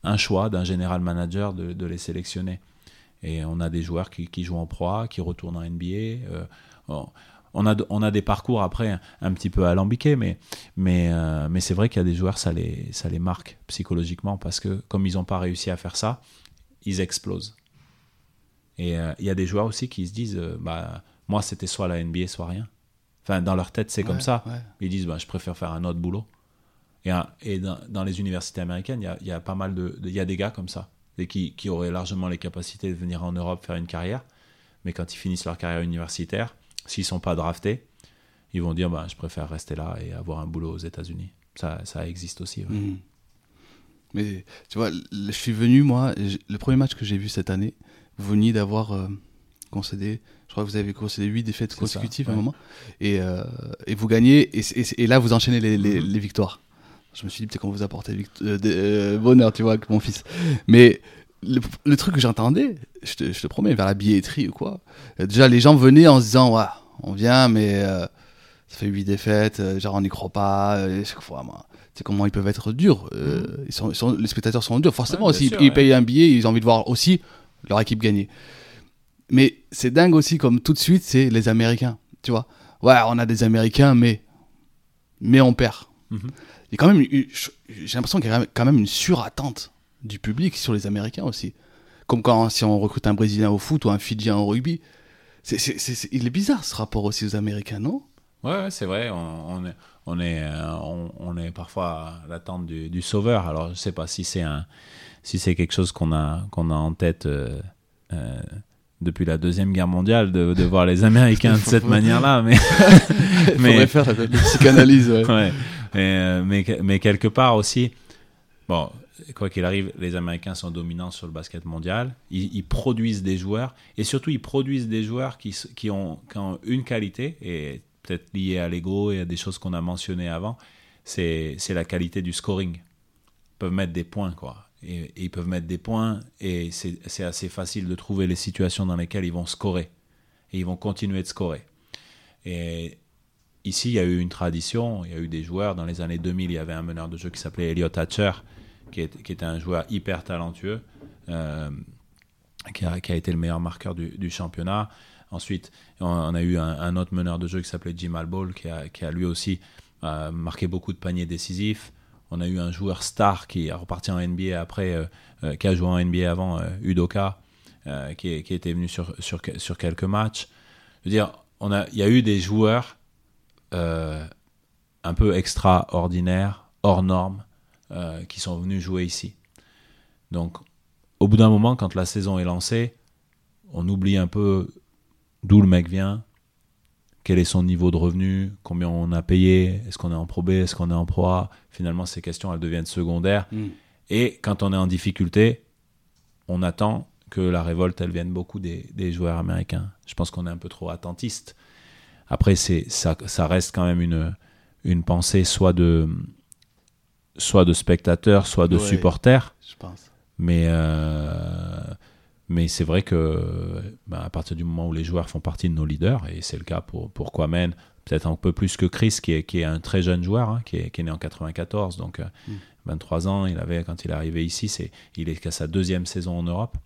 un choix d'un général manager de, les sélectionner. Et on a des joueurs qui, qui jouent en Pro A, qui retournent en NBA. Euh, on, on a, on a des parcours après un, petit peu alambiqués, mais, mais, euh, mais c'est vrai qu'il y a des joueurs, ça les, ça les marque psychologiquement parce que comme ils n'ont pas réussi à faire ça, ils explosent. Et euh, il y a des joueurs aussi qui se disent euh, bah, Moi, c'était soit la NBA, soit rien. Enfin, dans leur tête, c'est comme ça. ouais. Ils disent bah, Je préfère faire un autre boulot. Et, et dans, dans les universités américaines, il y y a pas mal de- Il y a des gars comme ça, et qui, qui auraient largement les capacités de venir en Europe faire une carrière. Mais quand ils finissent leur carrière universitaire, s'ils sont pas draftés, ils vont dire bah, Je préfère rester là et avoir un boulot aux États-Unis. Ça, ça existe aussi. ouais. Mhm. Mais tu vois, je suis venu, moi, le premier match que j'ai vu cette année, vous veniez d'avoir euh, concédé, je crois que vous avez concédé 8 défaites consécutives ça, à un moment, et, euh, et vous gagnez, et, là vous enchaînez les, les- les victoires. Je me suis dit, peut-être qu'on vous apporter vict- euh, euh, bonheur, tu vois, avec mon fils. Mais le, le truc que j'entendais, je te, je te promets, vers la billetterie ou quoi, déjà les gens venaient en se disant, ouais, on vient, mais euh, ça fait 8 défaites, euh, genre on n'y croit pas, euh, chaque fois, moi, sais comment ils peuvent être durs. euh, ils sont, ils sont- les spectateurs sont durs, forcément Ouais, aussi. sûr, ils, ouais. payent un billet, ils ont envie de voir aussi leur équipe gagner. Mais c'est dingue aussi, comme tout de suite, c'est les Américains. Tu vois, ouais, on a des Américains, mais, mais on perd. Mhm. A quand même, j'ai l'impression qu'il y a quand même une surattente du public sur les Américains aussi. Comme quand si on recrute un Brésilien au foot ou un Fidjien au rugby. C'est, c'est- il est bizarre ce rapport aussi aux Américains, non? Ouais, ouais, c'est vrai. On, on est, on, est, euh, on, on est parfois à l'attente du, du sauveur. Alors, je sais pas si c'est un, si c'est quelque chose qu'on a, qu'on a en tête euh, euh, depuis la deuxième guerre mondiale de, de voir les Américains de cette manière-là, mais, Il Mais- faudrait faire la, psychanalyse. ouais. ouais. Mais, mais, mais quelque part aussi, bon, quoi qu'il arrive, les Américains sont dominants sur le basket mondial. Ils, produisent des joueurs et surtout ils produisent des joueurs qui, qui, ont, une qualité et peut-être liée à l'ego et à des choses qu'on a mentionnées avant. C'est la qualité du scoring. Ils peuvent mettre des points, quoi. Et, et ils peuvent mettre des points et c'est assez facile de trouver les situations dans lesquelles ils vont scorer. Et ils vont continuer de scorer. Et ici, il y a eu une tradition. Il y a eu des joueurs. Dans les années 2000, il y avait un meneur de jeu qui s'appelait Elliot Hatcher, qui, est- qui était un joueur hyper talentueux, euh, qui, a, qui a été le meilleur marqueur du, championnat. Ensuite, on, a eu un, autre meneur de jeu qui s'appelait Jim Alball, qui a, qui a lui aussi euh, marqué beaucoup de paniers décisifs. On a eu un joueur star qui est reparti en NBA après, euh, qui a joué en NBA avant, Udoka, qui, qui était venu sur, sur, sur quelques matchs. Je veux dire, on a, il y a eu des joueurs un peu extraordinaires, hors normes, euh, qui sont venus jouer ici. Donc, au bout d'un moment, quand la saison est lancée, on oublie un peu d'où le mec vient, quel est son niveau de revenu, combien on a payé, est-ce qu'on est en Pro B, est-ce qu'on est en Pro A. Finalement, ces questions, elles deviennent secondaires. Mm. Et quand on est en difficulté, on attend que la révolte, elle vienne beaucoup des, des joueurs américains. Je pense qu'on est un peu trop attentiste. Après, c'est ça, ça reste quand même une, une pensée soit de, soit de spectateurs, soit de Ouais. supporters. Je pense. Mais, euh, mais c'est vrai que ben, à partir du moment où les joueurs font partie de nos leaders, et c'est le cas pour, pour Kwame, peut-être un peu plus que Chris, qui est, qui est un très jeune joueur, hein, qui, est, qui est né en 94, donc euh, Mm. 23 ans, il avait quand il est arrivé ici, c'est, il est qu'à sa deuxième saison en Europe.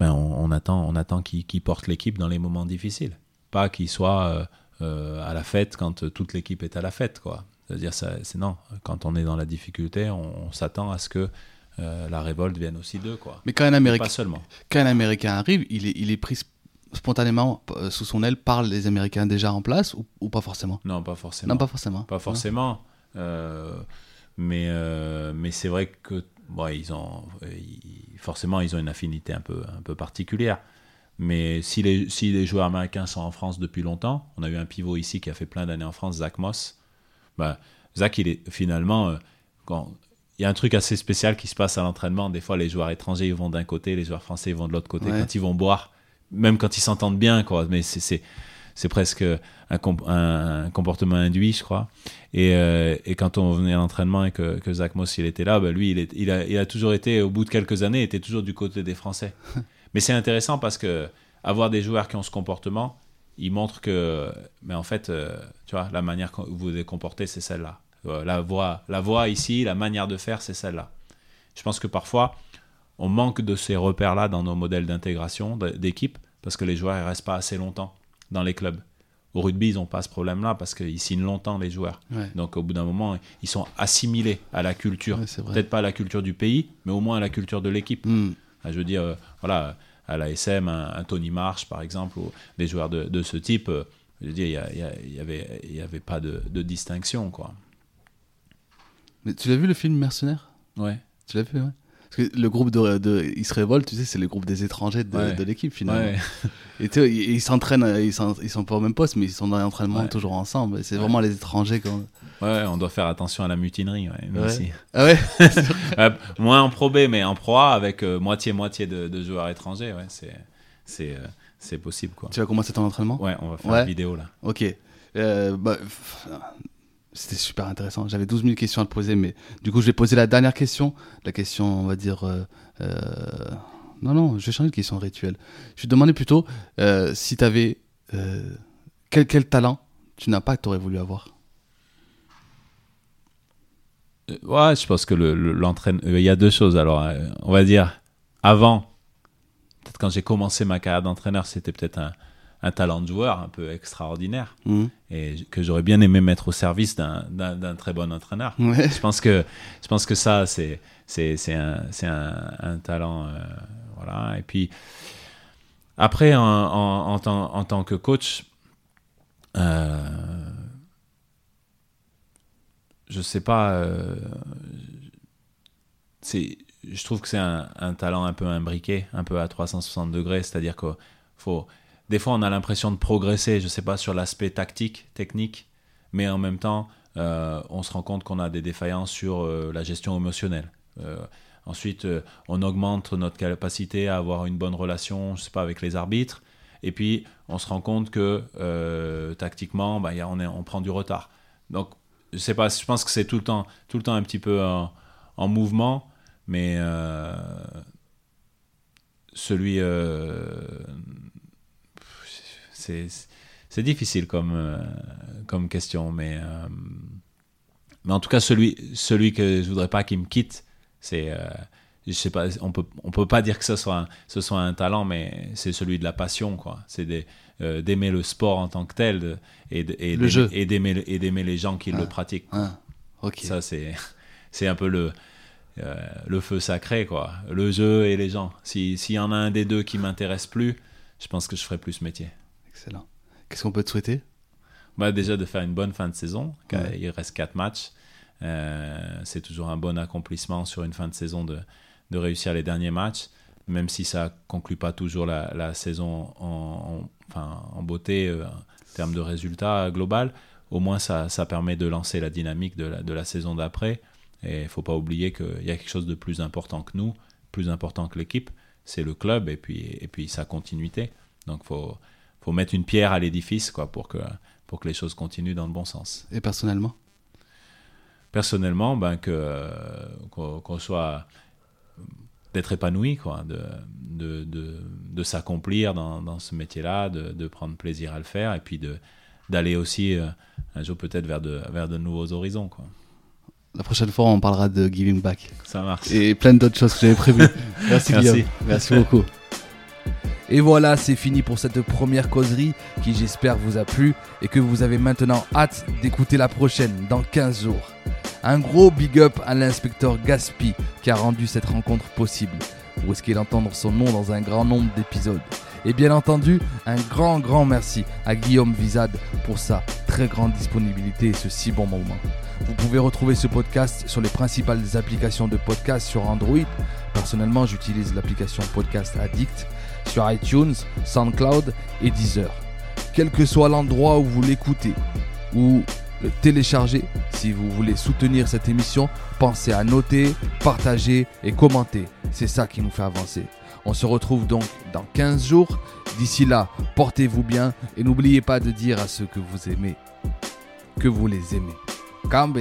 Ben, on, on attend, on attend qu'il, porte l'équipe dans les moments difficiles, pas qu'il soit euh, euh, à la fête quand toute l'équipe est à la fête, quoi. C'est-à-dire, ça, c'est non. Quand on est dans la difficulté, on, on s'attend à ce que euh, la révolte vienne aussi d'eux, quoi. Mais quand un, Américain, Pas seulement. quand un Américain arrive, il est, il est pris sp- spontanément euh, sous son aile par les Américains déjà en place ou, ou pas forcément? Non, pas forcément. Non, pas forcément. Pas forcément. Euh, mais mais c'est vrai que bon, ils ont ils- forcément ils ont une affinité un peu un peu particulière. Mais si les si les joueurs américains sont en France depuis longtemps, on a eu un pivot ici qui a fait plein d'années en France, Zach Moss. Bah, Zach, il est finalement euh, quand il y a un truc assez spécial qui se passe à l'entraînement. Des fois, les joueurs étrangers ils vont d'un côté, les joueurs français ils vont de l'autre côté. Ouais. Quand ils vont boire, même quand ils s'entendent bien, quoi. Mais c'est c'est c'est presque un, comp- un comportement induit, je crois. Et, euh, et quand on venait à l'entraînement et que, que Zach Moss il était là, bah, lui, il, est- il, a, il a toujours été, au bout de quelques années, était toujours du côté des Français. Mais c'est intéressant parce que avoir des joueurs qui ont ce comportement, il montre que, mais en fait, euh, tu vois, la manière que vous vous comportez, c'est celle-là. Euh, La voix, la voix ici, la manière de faire, c'est celle-là. Je pense que parfois, on manque de ces repères-là dans nos modèles d'intégration d'équipe parce que les joueurs ne restent pas assez longtemps. dans les clubs. Au rugby, ils n'ont pas ce problème-là parce qu'ils signent longtemps les joueurs. Ouais. Donc au bout d'un moment, ils sont assimilés à la culture. Ouais. Peut-être pas à la culture du pays, mais au moins à la culture de l'équipe. Hmm. Ah, Je veux dire, euh, voilà, à la SM, un, un Tony Marsh, par exemple, ou des joueurs de, de ce type, euh, je veux dire, il y a- il y, a- il y avait, y avait pas de, de distinction, quoi. Mais tu l'as vu le film Mercenaires? Ouais. Tu l'as vu, ouais. Parce que le groupe de, de Ils se révoltent, tu sais, c'est le groupe des étrangers de, Ouais. de l'équipe finalement. Ouais. Et tu sais, ils s'entraînent, ils, sont pas au même poste, mais ils sont dans l'entraînement Ouais. toujours ensemble. C'est vraiment les étrangers. Quand... Ouais, on doit faire attention à la mutinerie, ouais, nous Ouais. aussi. Ah ouais moins en Pro B, mais en Pro A, avec euh, moitié-moitié de, de joueurs étrangers, ouais, c'est, c'est, euh, c'est possible, quoi. Tu vas commencer ton entraînement? Ouais, on va faire une vidéo, là. Ok. Euh, bah, C'était super intéressant. J'avais 12 000 questions à te poser, mais du coup, je vais poser la dernière question. La question, on va dire. Non, non, je vais changer de question rituelle. Je vais te demander plutôt si tu avais. quel, quel talent tu n'as pas que tu aurais voulu avoir? Ouais, je pense que le, le- l'entraîne- euh, il y a deux choses. Alors, euh, on va dire, avant, peut-être quand j'ai commencé ma carrière d'entraîneur, c'était peut-être un, un talent de joueur un peu extraordinaire Mhm. et que j'aurais bien aimé mettre au service d'un, très bon entraîneur. Ouais. Je pense que, je pense que ça, c'est, un, un, un talent. euh, voilà. Et puis, après, en, en, en, tant, en tant que coach, euh, je sais pas. euh, c'est, je trouve que c'est un, talent un peu imbriqué, un peu à 360 degrés. C'est-à-dire que faut, des fois, on a l'impression de progresser, je sais pas, sur l'aspect tactique, technique, mais en même temps, euh, on se rend compte qu'on a des défaillances sur euh, la gestion émotionnelle. Ensuite, on augmente notre capacité à avoir une bonne relation, je sais pas, avec les arbitres. Et puis, on se rend compte que tactiquement, bah, on, est, on prend du retard. Donc, je pas, je pense que c'est tout le temps, tout le temps un petit peu en, en mouvement, mais euh, celui, euh, c'est difficile comme euh, comme question, mais euh, mais en tout cas celui celui que je voudrais pas qu'il me quitte, c'est je sais pas, on peut on peut pas dire que ce soit un, ce soit un talent, mais c'est celui de la passion quoi. C'est des- euh, d'aimer le sport en tant que tel et et Le et d'aimer et d'aimer les gens qui Ah. le pratiquent. Ah. Ça, c'est, c'est un peu le, euh, le feu sacré, quoi. Le jeu et les gens. Si- S'il y en a un des deux qui m'intéresse plus, je pense que je ferai plus ce métier. Excellent. Qu'est-ce qu'on peut te souhaiter? Bah, déjà de faire une bonne fin de saison. car Ouais. Il reste quatre matchs. Euh, c'est toujours un bon accomplissement sur une fin de saison de, de réussir les derniers matchs, même si ça conclut pas toujours la, la saison en- enfin, en beauté euh, en termes de résultats global. Au moins, ça, ça permet de lancer la dynamique de la, de la saison d'après. Et il faut pas oublier qu'il y a quelque chose de plus important que nous, plus important que l'équipe, c'est le club et puis, et puis sa continuité. Donc, faut, faut mettre une pierre à l'édifice quoi, pour, que, pour que les choses continuent dans le bon sens. Et personnellement? Personnellement, ben, que, euh, qu'on soit d'être épanoui, quoi, de, de, de, de s'accomplir dans, dans ce métier-là, de, de prendre plaisir à le faire et puis d'aller aussi euh, un jour peut-être vers de, vers de nouveaux horizons. Quoi. La prochaine fois, on parlera de giving back. Ça marche. Et plein d'autres choses que j'avais prévues. Merci, Merci. Guillaume. Merci beaucoup. Et voilà, c'est fini pour cette première causerie qui j'espère vous a plu et que vous avez maintenant hâte d'écouter la prochaine dans 15 jours. Un gros big up à l'inspecteur Gaspi qui a rendu cette rencontre possible. Vous risquez d'entendre son nom dans un grand nombre d'épisodes. Et bien entendu, un grand grand merci à Guillaume Vizade pour sa très grande disponibilité et ce si bon moment. Vous pouvez retrouver ce podcast sur les principales applications de podcast sur Android. Personnellement, j'utilise l'application Podcast Addict sur iTunes, SoundCloud et Deezer. Quel que soit l'endroit où vous l'écoutez ou le télécharger, si vous voulez soutenir cette émission, pensez à noter, partager et commenter. C'est ça qui nous fait avancer. On se retrouve donc dans 15 jours. D'ici là, portez-vous bien et n'oubliez pas de dire à ceux que vous aimez que vous les aimez. Cambe